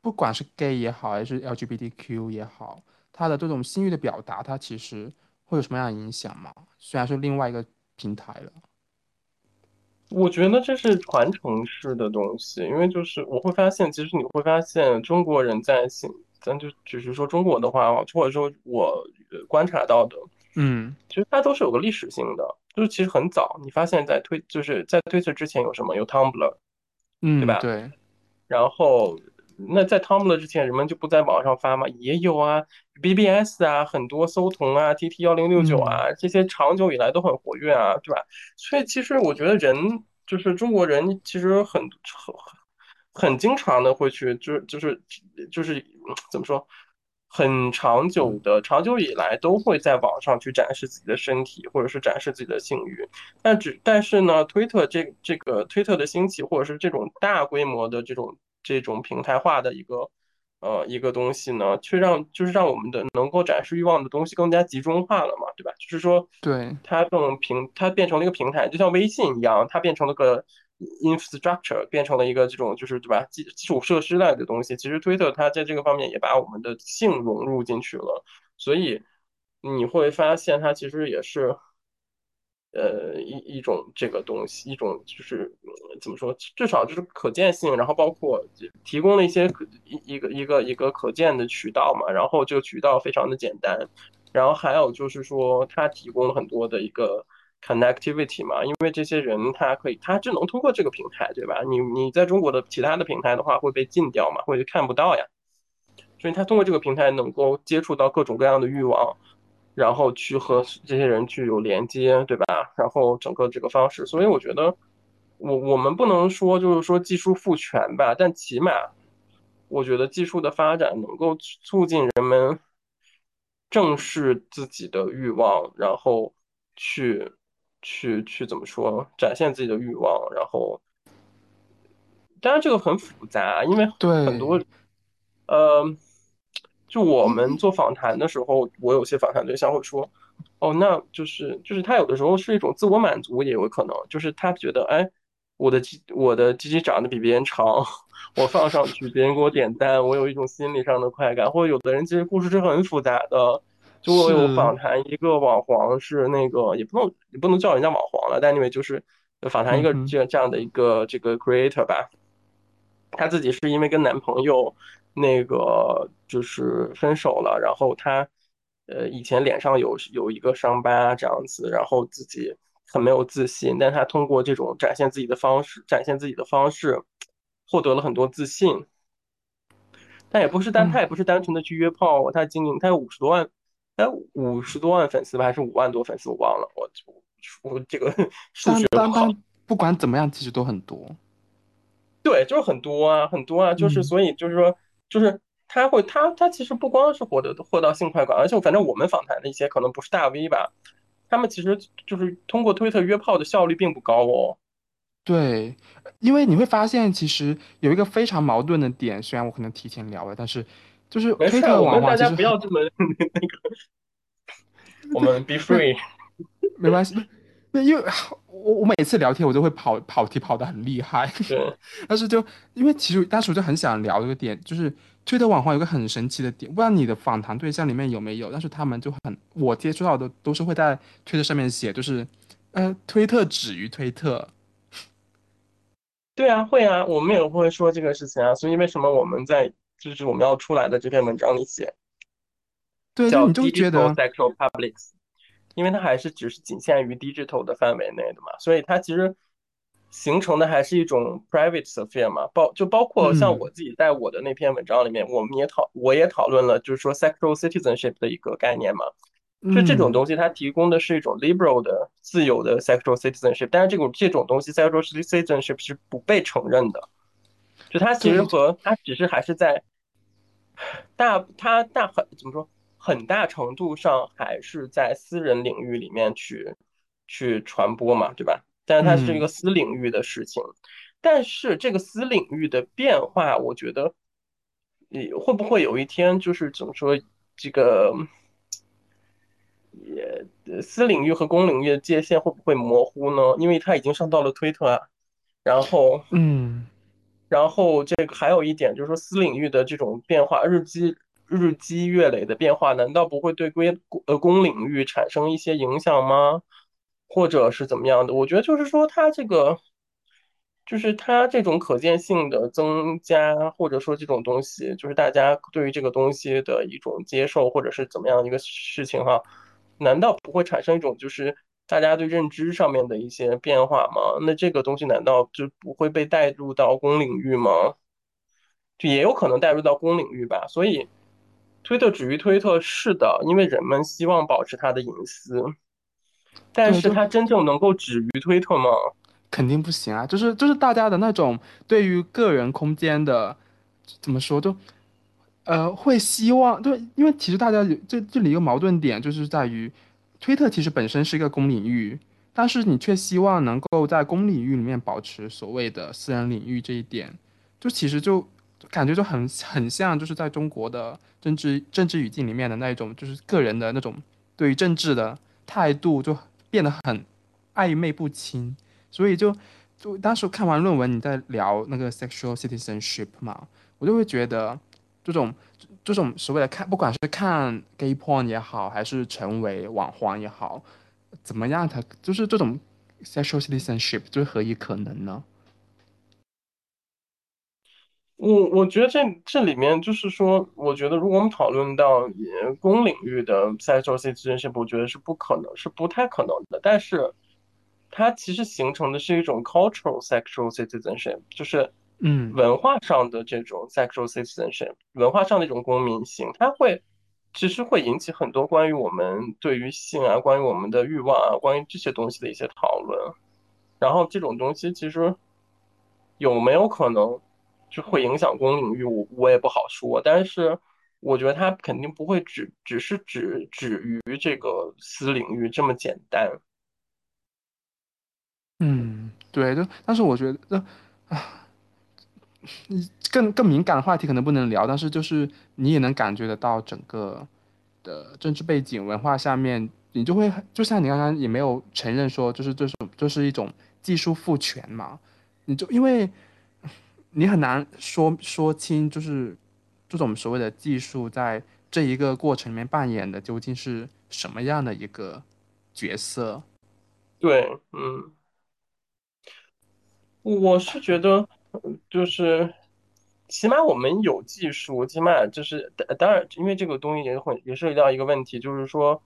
不管是 gay 也好，还是 LGBTQ 也好，它的这种性欲的表达，它其实会有什么样的影响吗？虽然是另外一个平台了。我觉得这是传承式的东西，因为就是我会发现，其实你会发现中国人在性，咱就只是说中国的话，或者说我呃观察到的，嗯其实它都是有个历史性的，就是其实很早，你发现在推就是在推特之前有什么？有 Tumblr，对嗯，吧？对，然后那在 Tumblr 之前，人们就不在网上发吗？也有啊，BBS 啊，很多搜同啊，TT 幺零六九嗯啊，这些长久以来都很活跃啊，对吧？所以其实我觉得人就是中国人，其实很很很很经常的会去，就是就是就是嗯怎么说？很长久的，长久以来都会在网上去展示自己的身体，或者是展示自己的性欲。但只但是呢，推特这这个推特的兴起，或者是这种大规模的这种这种平台化的一个呃一个东西呢，却让就是让我们的能够展示欲望的东西更加集中化了嘛，对吧？就是说，对，它更平，它变成了一个平台，就像微信一样，它变成了个 infrastructure，变成了一个这种就是对吧基基础设施类的东西。其实推特它在这个方面也把我们的性融入进去了，所以你会发现它其实也是。呃一一种这个东西，一种就是怎么说，至少就是可见性，然后包括提供了一些可一一个一个一个可见的渠道嘛，然后这个渠道非常的简单，然后还有就是说它提供了很多的一个 connectivity 嘛，因为这些人他可以他只能通过这个平台，对吧？你你在中国的其他的平台的话会被禁掉嘛，会看不到呀，所以他通过这个平台能够接触到各种各样的欲望。然后去和这些人去有连接，对吧？然后整个这个方式，所以我觉得我我们不能说就是说技术赋权吧，但起码我觉得技术的发展能够促进人们正视自己的欲望，然后去去去怎么说，展现自己的欲望，然后当然这个很复杂，因为很，多呃，就我们做访谈的时候，我有些访谈对象会说，哦，那就是就是他有的时候是一种自我满足，也有可能就是他觉得，哎，我的鸡我的鸡鸡长得比别人长，我放上去，别人给我点赞，我有一种心理上的快感。或者有的人其实故事是很复杂的，就我有，访谈一个网黄是那个也不能也不能叫人家网黄了，但因为就是访谈一个这这样的一个这个 creator 吧。她自己是因为跟男朋友那个就是分手了，然后她呃以前脸上有有一个伤疤这样子，然后自己很没有自信，但她通过这种展现自己的方式，展现自己的方式，获得了很多自信。但也不是单，嗯，她也不是单纯的去约炮，她经营，她有五十多万，哎五十多万粉丝吧，还是五万多粉丝，我忘了，我我这个 *laughs* 数学但不好。不管怎么样，其实都很多。对，就是很多啊，很多啊，就是嗯，所以就是说，就是他会他他其实不光是获得获到性快感，而且反正我们访谈的一些可能不是大 V 吧，他们其实就是通过推特约炮的效率并不高哦。对，因为你会发现，其实有一个非常矛盾的点，虽然我可能提前聊了，但是就是没事儿，推特网我们大家黄其实不要这么 *laughs* 那个，*laughs* 我们 be free。*laughs* 没关系，那因为我我每次聊天我都会跑跑题跑得很厉害，对但是就因为其实当时我就很想聊一个点，就是推特网红有个很神奇的点，不知道你的访谈对象里面有没有，但是他们就很我接触到的都是会在推特上面写，就是呃推特止于推特，对啊，会啊，我们也会说这个事情啊，所以为什么我们在就是我们要出来的这篇文章里写对，叫 digital sexual publics，因为它还是只是仅限于 digital 的范围内的嘛，所以它其实形成的还是一种 private sphere 嘛，包就包括像嗯。我自己在我的那篇文章里面，我们也讨我也讨论了，就是说 sexual citizenship 的一个概念嘛，就这种嗯东西它提供的是一种 liberal 的自由的 sexual citizenship，但是这种这种东西 sexual citizenship 是不被承认的，就它其实，和它只是还是在大它大很怎么说，很大程度上还是在私人领域里面去去传播嘛，对吧？但是它是一个嗯私领域的事情，但是这个私领域的变化，我觉得，你会不会有一天就是怎么说，这个也呃私领域和公领域的界限会不会模糊呢？因为它已经上到了推特啊，然后嗯。然后这个还有一点就是说，私领域的这种变化，日积日积月累的变化，难道不会对归呃公领域产生一些影响吗？或者是怎么样的？我觉得就是说，它这个就是它这种可见性的增加，或者说这种东西，就是大家对于这个东西的一种接受，或者是怎么样一个事情哈，难道不会产生一种就是大家对认知上面的一些变化吗？那这个东西难道就不会被带入到公领域吗？就也有可能带入到公领域吧。所以，推特止于推特是的，因为人们希望保持它的隐私。但是它真正能够止于推特吗？肯定不行啊！就是就是大家的那种对于个人空间的怎么说，就呃会希望对，因为其实大家有这这里一个矛盾点就是在于，推特其实本身是一个公领域，但是你却希望能够在公领域里面保持所谓的私人领域这一点，就其实就感觉就很很像就是在中国的政治政治语境里面的那一种，就是个人的那种对于政治的态度就变得很暧昧不清。所以就就当时看完论文，你在聊那个 sexual citizenship 嘛，我就会觉得这种这种所谓的看，不管是看 gay porn 也好，还是成为网黄也好，怎么样它就是这种 sexual citizenship 就是何以可能呢？我我觉得这这里面就是说，我觉得如果我们讨论到公领域的 sexual citizenship，我觉得是不可能，是不太可能的。但是它其实形成的是一种 cultural sexual citizenship，就是嗯文化上的这种 sexual citizenship，文化上的一种公民性，它会其实会引起很多关于我们对于性啊、关于我们的欲望啊、关于这些东西的一些讨论。然后这种东西其实有没有可能就会影响公领域，我我也不好说。但是我觉得它肯定不会只只是只止于这个私领域这么简单。嗯，对，就但是我觉得你更更敏感的话题可能不能聊，但是就是你也能感觉得到整个的政治背景文化下面，你就会就像你刚刚也没有承认说，就是这种就是一种技术赋权嘛，你就因为你很难说说清，就是这种所谓的技术在这一个过程里面扮演的究竟是什么样的一个角色。对，嗯。我是觉得，就是起码我们有技术，起码就是当当然，因为这个东西也会也涉及到一个问题，就是说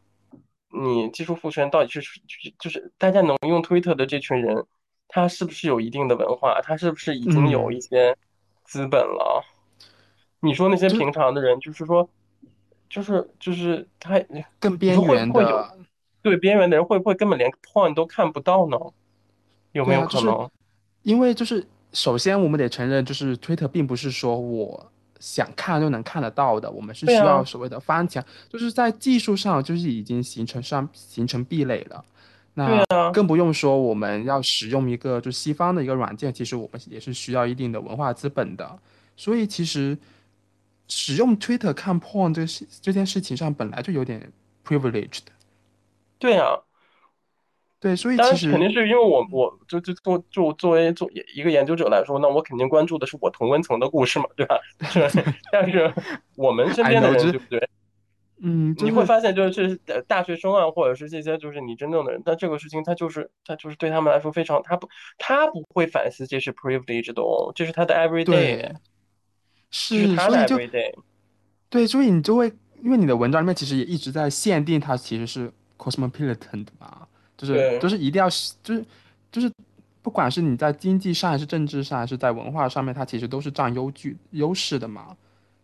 你技术赋权到底是就是就是大家能用推特的这群人，他是不是有一定的文化，他是不是已经有嗯，一些资本了？你说那些平常的人，就是说，就是就是他，你更边缘的，对边缘的人会不会根本连 point 都看不到呢？有没对啊，就是有可能？因为就是首先我们得承认，就是推特并不是说我想看就能看得到的，我们是需要所谓的翻墙，就是在技术上就是已经形成上形成壁垒了。那。更不用说我们要使用一个就西方的一个软件，其实我们也是需要一定的文化资本的。所以其实使用 Twitter 看 porn 这个事这件事情上本来就有点 privileged。对呀，对，所以当然肯定是因为我我就就作就作为做一个研究者来说，那我肯定关注的是我同温层的故事嘛，对吧？*laughs* 是，但是我们身边的人，对不对？嗯，就是你会发现，就是呃大学生啊，或者是这些就是你真正的人，但这个事情他就是他就是对他们来说非常，他不他不会反思这是 privilege 的哦，这是他的 everyday，对。是，这是他的所以就 everyday。对，所以你就会，因为你的文章里面其实也一直在限定它其实是 cosmopolitan 的嘛，就是就是一定要是就是就是不管是你在经济上还是政治上还是在文化上面，它其实都是占优据优势的嘛。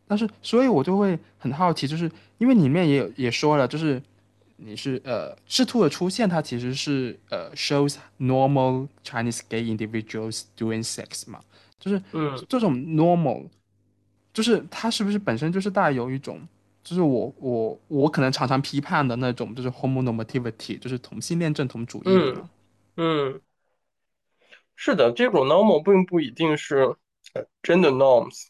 但是，所以我就会很好奇，就是因为里面也有也说了，就是你是呃赤兔的出现，它其实是呃 shows normal Chinese gay individuals doing sex 嘛，就是嗯这种 normal。就是它是不是本身就是带有一种，就是我我我可能常常批判的那种，就是 homonormativity，就是同性恋正统主义嗯？嗯，是的，这种 normal 并不一定是呃真的 norms。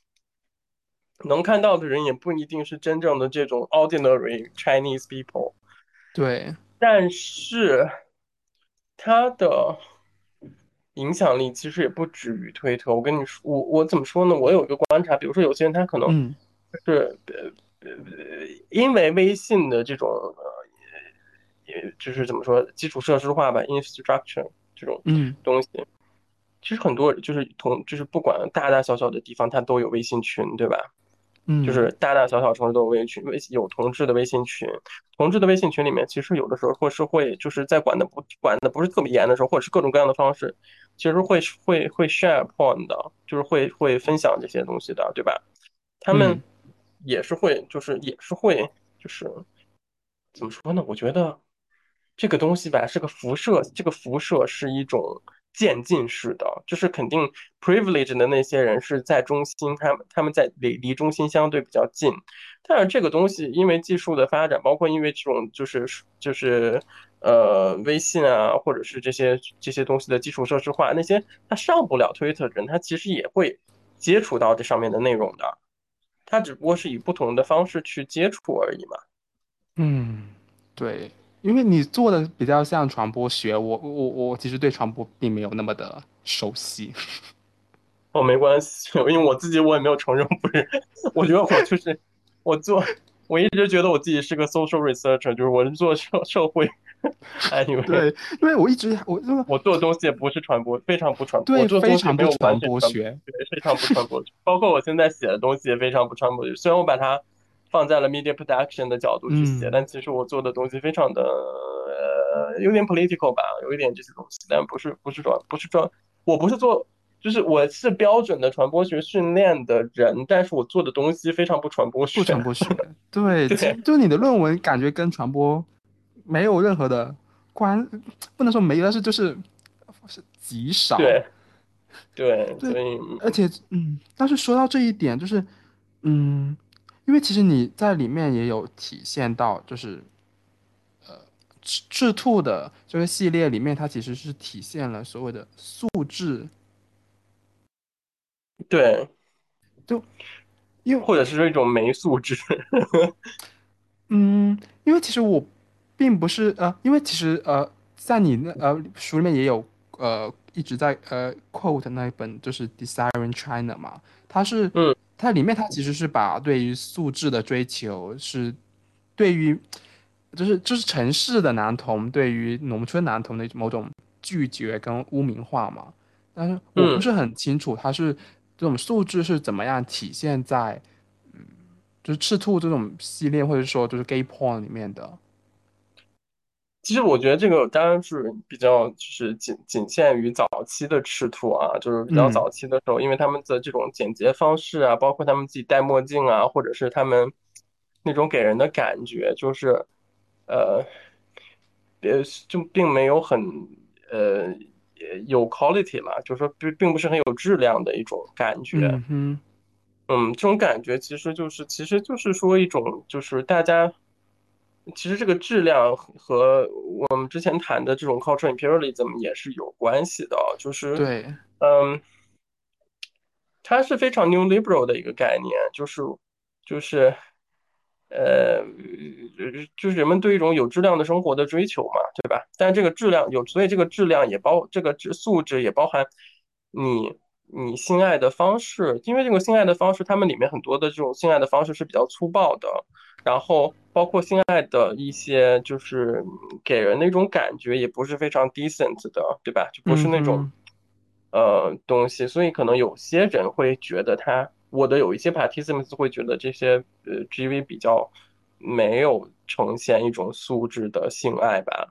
能看到的人也不一定是真正的这种 ordinary Chinese people，对，但是它的影响力其实也不止于推特。我跟你说，我我怎么说呢？我有一个观察，比如说有些人他可能嗯是呃呃，因为微信的这种呃，也就是怎么说，基础设施化吧，infrastructure 这种嗯东西，其实很多就是同就是不管大大小小的地方，它都有微信群，对吧？嗯就嗯是大大小小城市都有微信群，微有同志的微信群，同志的微信群里面，其实有的时候或是会就是在管的不管的不是特别严的时候，或者是各种各样的方式，其实会会会 share porn 的，就是会会分享这些东西的，对吧？他们嗯也是会，就是也是会，就是怎么说呢？我觉得这个东西吧，是个辐射，这个辐射是一种渐进式的，就是肯定 privilege 的那些人是在中心，他们他们在离离中心相对比较近，但是这个东西因为技术的发展，包括因为这种就是就是呃微信啊，或者是这些这些东西的基础设施化，那些他上不了推特的人，他其实也会接触到这上面的内容的，他只不过是以不同的方式去接触而已嘛。嗯，对，因为你做的比较像传播学，我我我其实对传播并没有那么的熟悉。*laughs* 哦，没关系，因为我自己我也没有承认不是，我觉得我就是我做，我一直觉得我自己是个 social researcher，就是我是做社社会 *laughs* anyway，对，因为我一直我因为我做的东西也不是传播，非常不传播，我对做的东西非常不没有传播，学。对，非常不传播学，包括我现在写的东西也非常不传播学。虽然我把它放在了 media production 的角度去写，嗯但其实我做的东西非常的呃有点 political 吧，有一点这些东西，但不是不是传不是传，我不是做。就是我是标准的传播学训练的人，但是我做的东西非常不传播不学。传播学，*laughs* 对，对就你的论文感觉跟传播没有任何的关，不能说没有，但是就是是极少。对 *laughs* 对，所以而且嗯，但是说到这一点，就是嗯，因为其实你在里面也有体现到，就是赤赤兔的这个系列里面，它其实是体现了所谓的素质，对，就因为或者是说一种没素质。*laughs* 嗯，因为其实我并不是呃，因为其实呃，在你那呃书里面也有呃一直在呃 quote 那一本就是《Desiring China》嘛，它是嗯它里面它其实是把对于素质的追求是对于就是就是城市的男童对于农村男童的某种拒绝跟污名化嘛，但是我不嗯。是很清楚它是这种素质是怎么样体现在嗯。就是赤兔这种系列，或者说就是 gay porn 里面的，其实我觉得这个当然是比较就是仅仅限于早期的赤兔啊，就是比较嗯早期的时候，因为他们的这种简洁方式啊，包括他们自己戴墨镜啊，或者是他们那种给人的感觉，就是呃呃就并没有很呃呃有 quality 嘛，就是说并并不是很有质量的一种感觉。嗯，嗯，这种感觉其实就是，其实就是说一种，就是大家，其实这个质量和和我们之前谈的这种 cultural imperialism 也是有关系的啊，就是，对，嗯，它是非常 new liberal 的一个概念，就是，就是，呃，就是人们对一种有质量的生活的追求嘛，对吧？但这个质量有，所以这个质量也包这个质素质也包含你你性爱的方式，因为这个性爱的方式，他们里面很多的这种性爱的方式是比较粗暴的，然后包括性爱的一些就是给人那种感觉也不是非常 decent 的，对吧？就不是那种嗯，呃东西，所以可能有些人会觉得他，我的有一些 participants 会觉得这些呃 GV 比较没有呈现一种素质的性爱吧。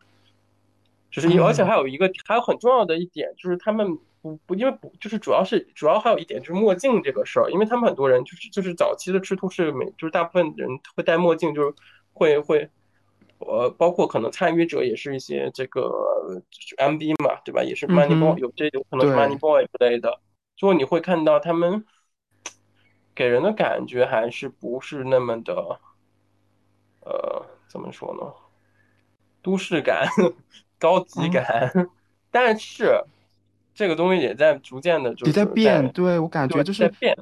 就是而且啊，还有一个，还有很重要的一点，就是他们不不，因为不就是主要是主要还有一点就是墨镜这个事儿，因为他们很多人就是就是早期的赤兔是每就是大部分人会戴墨镜，就是会会呃，包括可能参与者也是一些这个就是 MB 嘛，对吧？也是嗯 Money Boy，哼，有这有可能是 Money，Boy 之类的，就你会看到他们给人的感觉还是不是那么的呃，怎么说呢？都市感、*laughs* 高级啊，感，*laughs* 但是这个东西也在逐渐的，就也在变，对，我感觉就是，在变。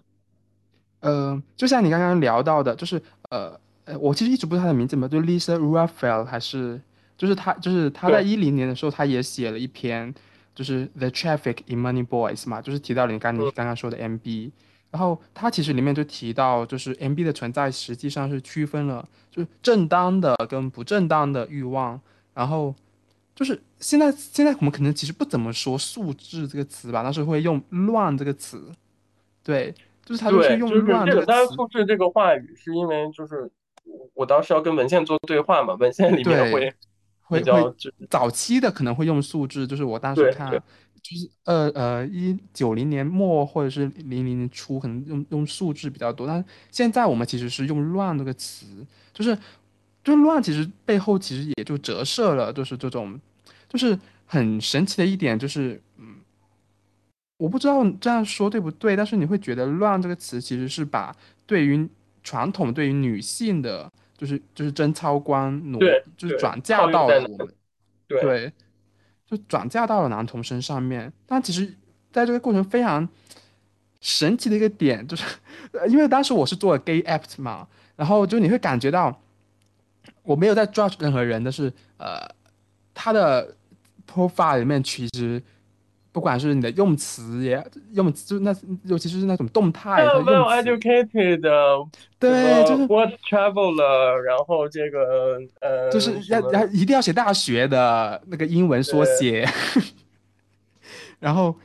呃，就像你刚刚聊到的，就是呃，呃，我其实一直不知道他的名字嘛，就 Lisa Raphael 还是，就是他，就是他在对，一零年的时候，他也写了一篇，就是 The Traffic in Money Boys 嘛，就是提到了你刚你嗯，刚刚说的 MB，然后他其实里面就提到，就是 MB 的存在实际上是区分了就是正当的跟不正当的欲望，然后就是现在现在我们可能其实不怎么说素质这个词吧，但是会用乱这个词，对，就是他就是用乱是这个，当然这个话语是因为就是我我当时要跟文献做对话嘛，文献里面会，会比较就早期的可能会用素质，就是我当时看，就是呃呃一九零年末或者是零零年初，可能用用素质比较多，但现在我们其实是用乱这个词，就是就乱，其实背后其实也就折射了，就是这种，就是很神奇的一点，就是嗯我不知道这样说对不对，但是你会觉得“乱”这个词其实是把对于传统对于女性的，就是就是贞操观挪，就是，转嫁？到了我们。对。对，就转嫁到了男童身上面。但其实，在这个过程非常神奇的一个点，就是呃因为当时我是做了 gay apt 嘛，然后就你会感觉到我没有在 judge 任何人，但是呃，他的 profile 里面其实不管是你的用词也用词，就那尤其是那种动态，的用，educated，对，就么是 what traveler，，然后这个呃就是要要一定要写大学的那个英文缩呃写，*laughs* 然后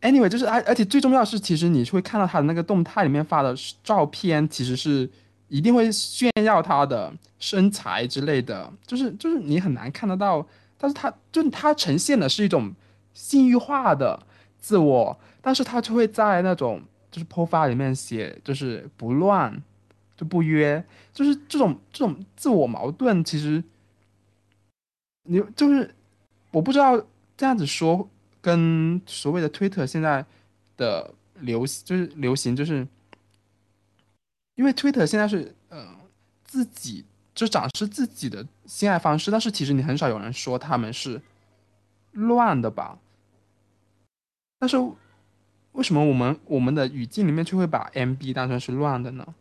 anyway 就是而而且最重要的是，其实你会看到他的那个动态里面发的照片，其实是一定会炫耀他的身材之类的，就是就是你很难看得到，但是他就他呈现的是一种性欲化的自我，但是他就会在那种就是 profile 里面写就是不乱就不约，就是这种这种自我矛盾，其实你就是我不知道这样子说跟所谓的推特现在的流就是流行，就是因为推特现在是呃自己就展示自己的性爱方式，但是其实你很少有人说他们是乱的吧？但是为什么我们我们的语境里面却会把 MB 当成是乱的呢？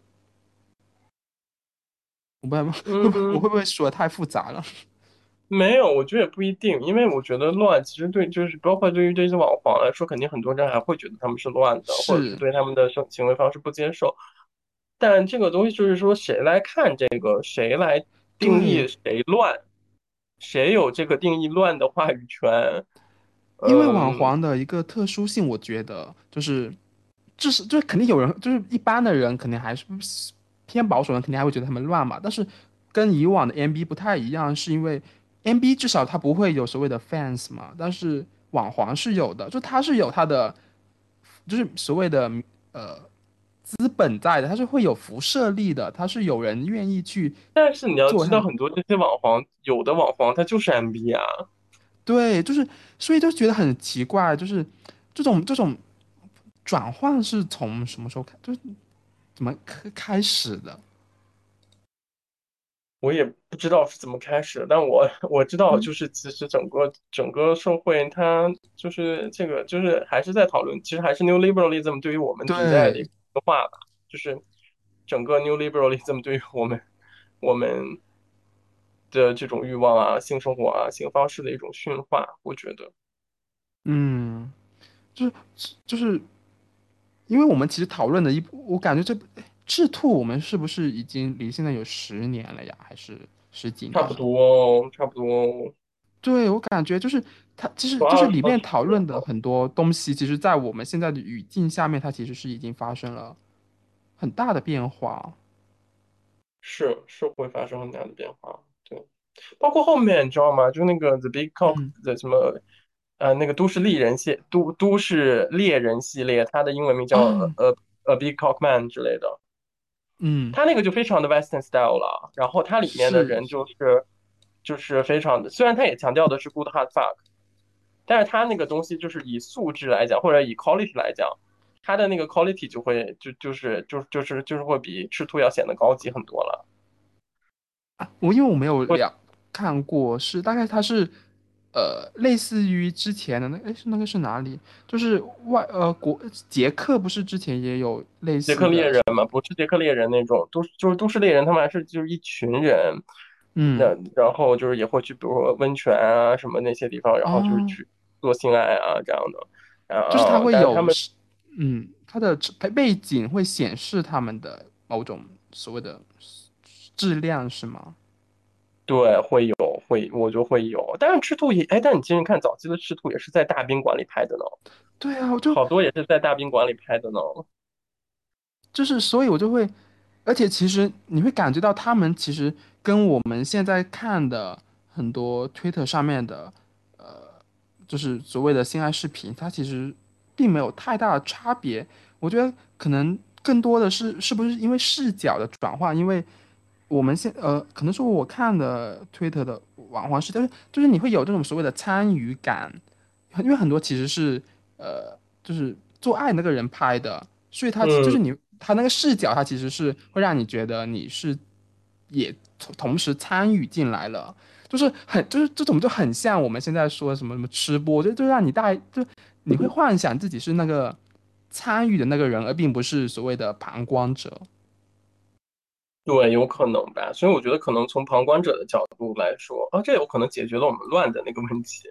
我不 *laughs* 会不我嗯会不会说的太复杂了？*laughs* 没有，我觉得也不一定，因为我觉得乱其实对就是包括对于这些网黄来说，肯定很多人还会觉得他们是乱的，或者对他们的生行为方式不接受。但这个东西就是说，谁来看这个，谁来定义，谁乱，谁有这个定义乱的话语权。因为网嗯，黄的一个特殊性，我觉得就是至是就是肯定有人，就是一般的人肯定还是偏保守的人，肯定还会觉得他们乱嘛。但是跟以往的 MB 不太一样，是因为 MB 至少它不会有所谓的 fans 嘛，但是网黄是有的，就它是有它的，就是所谓的呃资本在的，它是会有辐射力的，它是有人愿意去但是你要知道。很多这些网黄，有的网黄他就是 MB 啊。对，就是所以就觉得很奇怪，就是这种这种转换是从什么时候开，就是怎么开开始的？我也不知道是怎么开始的，但我我知道，嗯，就是其实整个整个社会，它就是这个，就是还是在讨论，其实还是 New Liberalism 对于我们存在的个话吧，就是整个 New Liberalism 对于我们我们的这种欲望啊、性生活啊、性方式的一种驯化，我觉得嗯，就是就是因为我们其实讨论的一部，我感觉这部赤兔我们是不是已经离现在有十年了呀？还是十几年差不？多哦，差不多哦，对，我感觉就是它，其实从就是里面讨，论的很多东西，其实在我们现在的语境下面，它其实是已经发生了很大的变化。是是会发生很大的变化，对。包括后面你知道吗？就那个 The Big Cock 嗯，的什么，呃，那个都市丽人系都都市猎人系列，它的英文名叫呃 A Big Cock Man 之类的，嗯，它那个就非常的 Western style 了。然后它里面的。人就是就是非常的，虽然它也强调的是 good hard fuck，但是它那个东西就是以素质来讲，或者以 quality 来讲，它的那个 quality 就会就就是就就是就是会比赤兔要显得高级很多了。我因为我没有会了看过，是大概它是呃类似于之前的那哎是那个是哪里？就是外呃国捷克不是之前也有类似捷克猎，人嘛，不是捷克猎人那种，都就是都市猎人，他们还是就是一群人，嗯。那然后就是也会去，比如说温泉啊什么那些地方，然后就是哦。去做性爱啊这样的，然就是他们会有是，嗯，他的背背景会显示他们的某种所谓的质量，是吗？对会有会，我就会有，但是赤兔也，哎，但你其实看早期的赤兔也是在大宾馆里拍的呢，对啊，我就好多也是在大宾馆里拍的呢。就是，所以我就会，而且其实你会感觉到他们其实跟我们现在看的很多 Twitter 上面的，呃，就是所谓的性爱视频，它其实并没有太大的差别。我觉得可能更多的是是不是因为视角的转换，因为我们现呃，可能说我看的 Twitter 的网黄视角，就是就是你会有这种所谓的参与感，因为很多其实是呃，就是做爱那个人拍的，所以他就是嗯，你。他那个视角，他其实是会让你觉得你是也同同时参与进来了，就是很就是这种就很像我们现在说什么什么吃播，就就让你大就你会幻想自己是那个参与的那个人，而并不是所谓的旁观者。对，有可能吧。所以我觉得可能从旁观者的角度来说，啊，这有可能解决了我们乱的那个问题。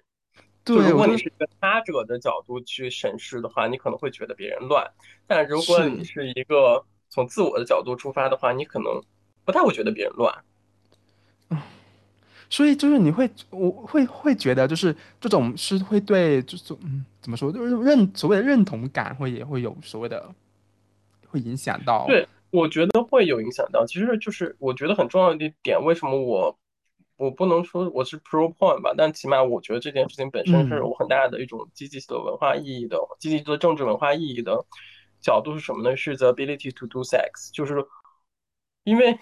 就对，如果你是一个他者的角度去审视的话，你可能会觉得别人乱；但如果你，是一个从自我的角度出发的话，你可能不太会觉得别人乱。所以就是你会我会会觉得就是这种是会对就是嗯怎么说就是认所谓的认同感会也会有所谓的会影响到对，我觉得会有影响到。其实就是我觉得很重要的一点，为什么我我不能说我是 pro porn 吧，但起码我觉得这件事情本身是嗯有很大的一种积极的文化意义的，积极的政治文化意义的角度是什么呢？是 the ability to do sex，就是因为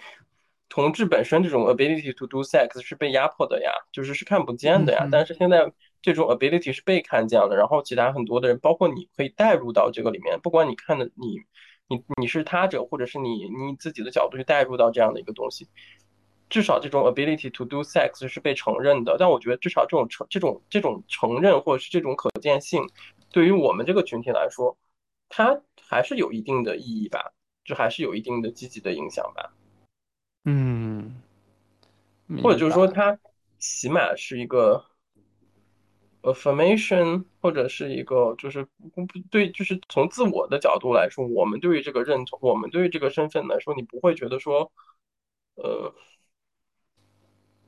同志本身这种 ability to do sex 是被压迫的呀，就是是看不见的呀。但是现在这种 ability 是被看见了，然后其他很多的人，包括你可以带入到这个里面，不管你看的你你你是他者，或者是你你自己的角度去带入到这样的一个东西，至少这种 ability to do sex 是被承认的。但我觉得至少这种承这种这种承认或者是这种可见性，对于我们这个群体来说，它还是有一定的意义吧，就还是有一定的积极的影响吧。嗯，或者就是说。它起码是一个 affirmation，或者是一个就是不不对，就是从自我的角度来说，我们对于这个认同，我们对于这个身份来说，你不会觉得说，呃，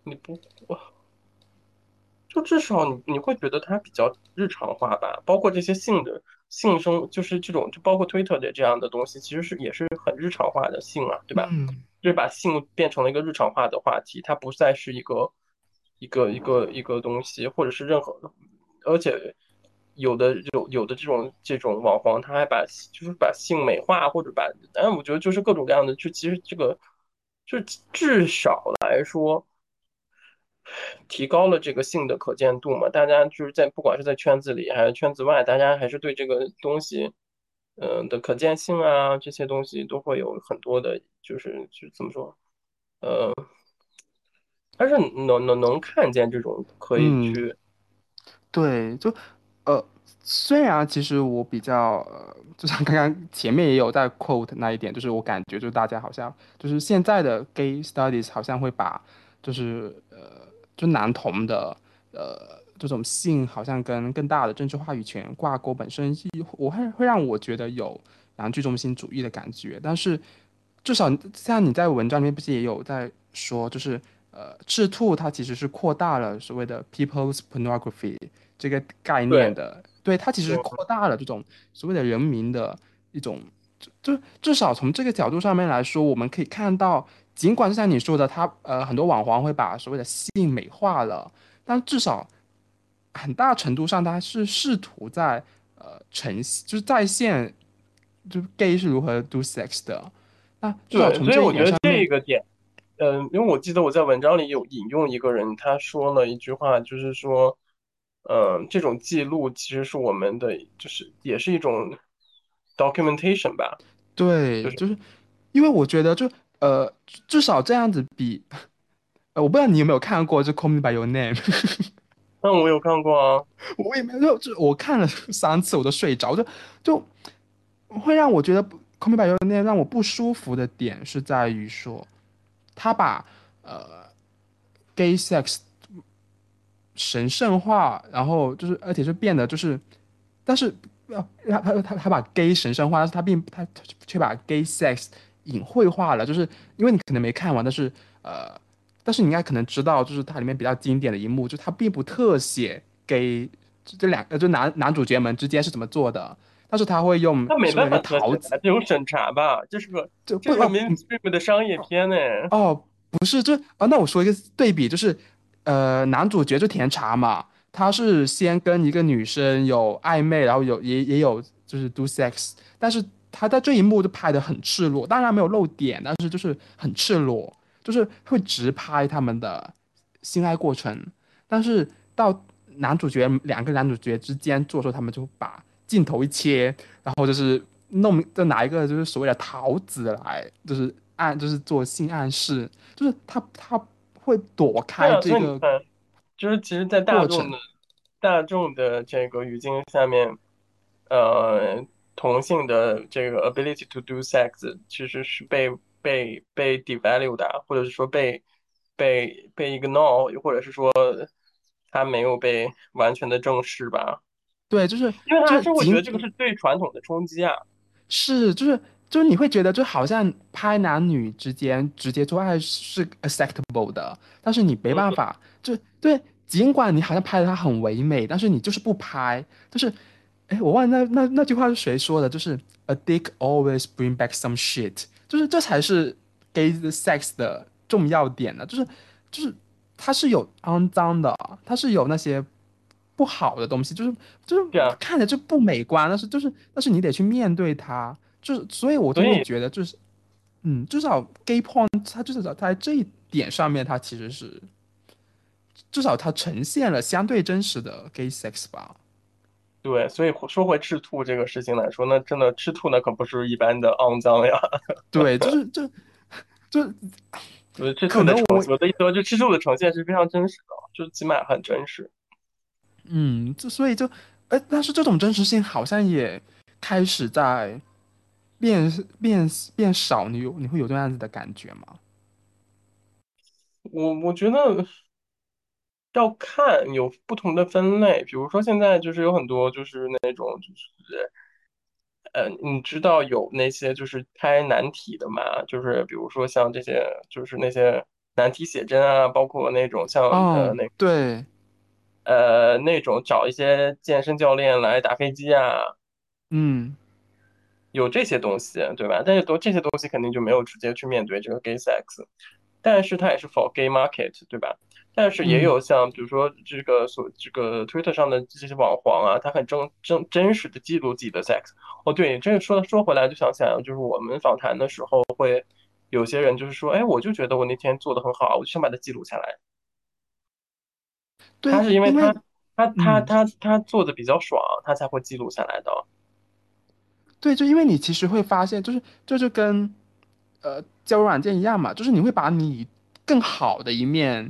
你不，就至少你你会觉得它比较日常化吧，包括这些性的性生，就是这种，就包括 Twitter 的这样的东西，其实是也是很日常化的性啊，对吧？嗯就是把性变成了一个日常化的话题，它不再是一个一个一个一个东西，或者是任何，而且有的有有的这种这种网黄，他还把就是把性美化，或者把，但我觉得就是各种各样的，就其实这个就至少来说。提高了这个性的可见度嘛，大家就是在不管是在圈子里还是圈子外，大家还是对这个东西，嗯、的可见性啊这些东西都会有很多的，就是就怎么说，呃，但是能能能看见这种可以嗯，去，对，就呃，虽然其实我比较呃，就像刚刚前面也有在 quote 那一点，就是我感觉就是大家好像就是现在的 gay studies 好像会把就是呃就男同的呃这种性好像跟更大的政治话语权挂钩，本身是我会会让我觉得有洋剧中心主义的感觉，但是至少像你在文章里面不是也有在说，就是呃赤兔它其实是扩大了所谓的 people's pornography。这个概念的，对，它其实是扩大了这种所谓的人民的一种，就就至少从这个角度上面来说，我们可以看到，尽管就像你说的，他呃很多网黄会把所谓的性美化了，但至少很大程度上，他是试图在呃呈现就是在线，就 gay 是如何 do sex 的，那至少对，从这一所以我觉得点上面，这个点，嗯、因为我记得我在文章里有引用一个人，他说了一句话，就是说，嗯、这种记录其实是我们的，就是也是一种 documentation 吧。对，就是就是因为我觉得就呃至少这样子比。*laughs* 呃，我不知道你有没有看过就《Call Me by Your Name》，但我有看过啊，我也没有，就我看了三次我都睡着，就就会让我觉得《Call Me by Your Name》让我不舒服的点是在于说，他把呃 gay sex 神圣化，然后就是而且是变得就是，但是他他他他把 gay 神圣化，但是他并他却把 gay sex 隐晦化了，就是因为你可能没看完，但是呃，但是你应该可能知道，就是它里面比较经典的一幕，就是他并不特写 gay 这两个就男男主角们之间是怎么做的。但是他会用他没办法桃子，这种审查吧，就是个这这是 mainstream 的商业片呢。哦，不是，就啊，那我说一个对比，就是呃，男主角就甜茶嘛，他是先跟一个女生有暧昧，然后有也也有就是 do sex，但是他在这一幕就拍的很赤裸，当然没有露点，但是就是很赤裸，就是会直拍他们的性爱过程。但是到男主角两个男主角之间做的时候，他们就把。镜头一切，然后就是弄，就拿一个就是所谓的桃子来，就是暗，就是做性暗示，就是他他会躲开这个，就是其实，在大众的大众的这个语境下面，呃，同性的这个 ability to do sex 其实是被被被 devalue 的，或者是说被被被 ignore，或者是说他没有被完全的正视吧。对，就是因为他是会觉得这个是对传统的冲击啊，是，就是就是你会觉得就好像拍男女之间直接做爱是 acceptable 的，但是你没办法，就对，尽管你好像拍的它很唯美，但是你就是不拍，就是，哎，我忘了那那那句话是谁说的，就是 a dick always bring back some shit，就是这才是 gay sex 的重要点呢，就是就是它是有肮脏的，它是有那些。不好的东西就是就是看着就不美观，但是就是但是你得去面对它，就是所以我就会觉得就是，嗯，至少 gay porn 它至少在这一点上面，它其实是至少它呈现了相对真实的 gay sex 吧。对，所以说回赤兔这个事情来说，那真的赤兔那可不是一般的肮脏呀。*laughs* 对，就是就就，呃，赤兔的呈我的意思说，就赤兔的呈现是非常真实的，就起码很真实。嗯，就所以就，哎，但是这种真实性好像也开始在变变变少，你有你会有这样子的感觉吗？我我觉得要看有不同的分类，比如说现在就是有很多就是那种就是，呃，你知道有那些就是拍难题的嘛？就是比如说像这些就是那些难题写真啊，包括那种像呃那对。呃，那种找一些健身教练来打飞机啊，嗯，有这些东西，对吧？但是都这些东西肯定就没有直接去面对这个 gay sex，但是它也是 for gay market，对吧？但是也有像比如说这个所这个 Twitter 上的这些网黄啊，他很真真真实的记录自己的 sex。哦，对，这个说说回来就想起来，就是我们访谈的时候会有些人就是说，哎，我就觉得我那天做的很好，我就想把它记录下来。他是因为他他他他他做的比较爽，他才会记录下来的。对，就因为你其实会发现，就是这就是跟呃交友软件一样嘛，就是你会把你更好的一面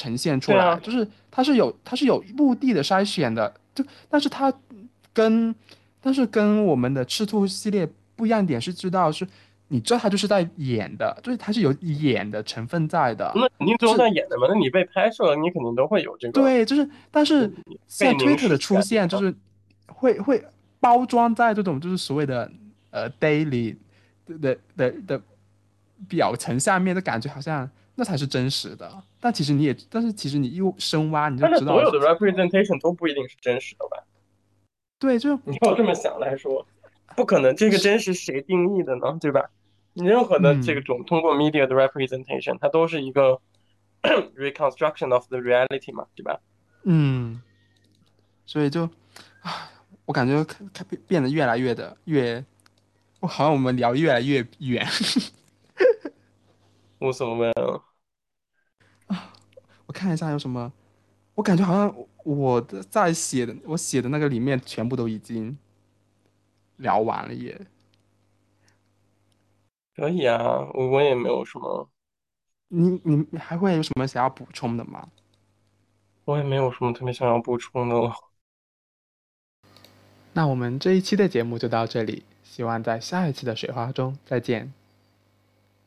呈现出来，就是它是有它是有目的的筛选的，就但是它跟但是跟我们的赤兔系列不一样点是知道是。你知道他就是在演的，就是它是有演的成分在的。那肯定都是在演的嘛？那你被拍摄了，你肯定都会有这个。对，就是，但是像 Twitter 的出现，就是会会包装在这种就是所谓的呃 daily 的的的表层下面的感觉，好像那才是真实的。但其实你也，但是其实你又深挖，你就知道所有的 representation 都不一定是真实的吧？对，就你要这么想来说，不可能，这个真实谁定义的呢？对吧？你任何的这种通过 media 的 representation，它都是一个 *coughs* reconstruction of the reality 嘛，对吧？嗯，所以就啊，我感觉开变变得越来越的越，我好像我们聊越来越远，*laughs* 无所谓了。啊，我看一下有什么，我感觉好像我的在写的我写的那个里面全部都已经聊完了耶。可以啊，我我也没有什么。你你还会有什么想要补充的吗？我也没有什么特别想要补充的了。*laughs* 那我们这一期的节目就到这里，希望在下一期的水花中再见。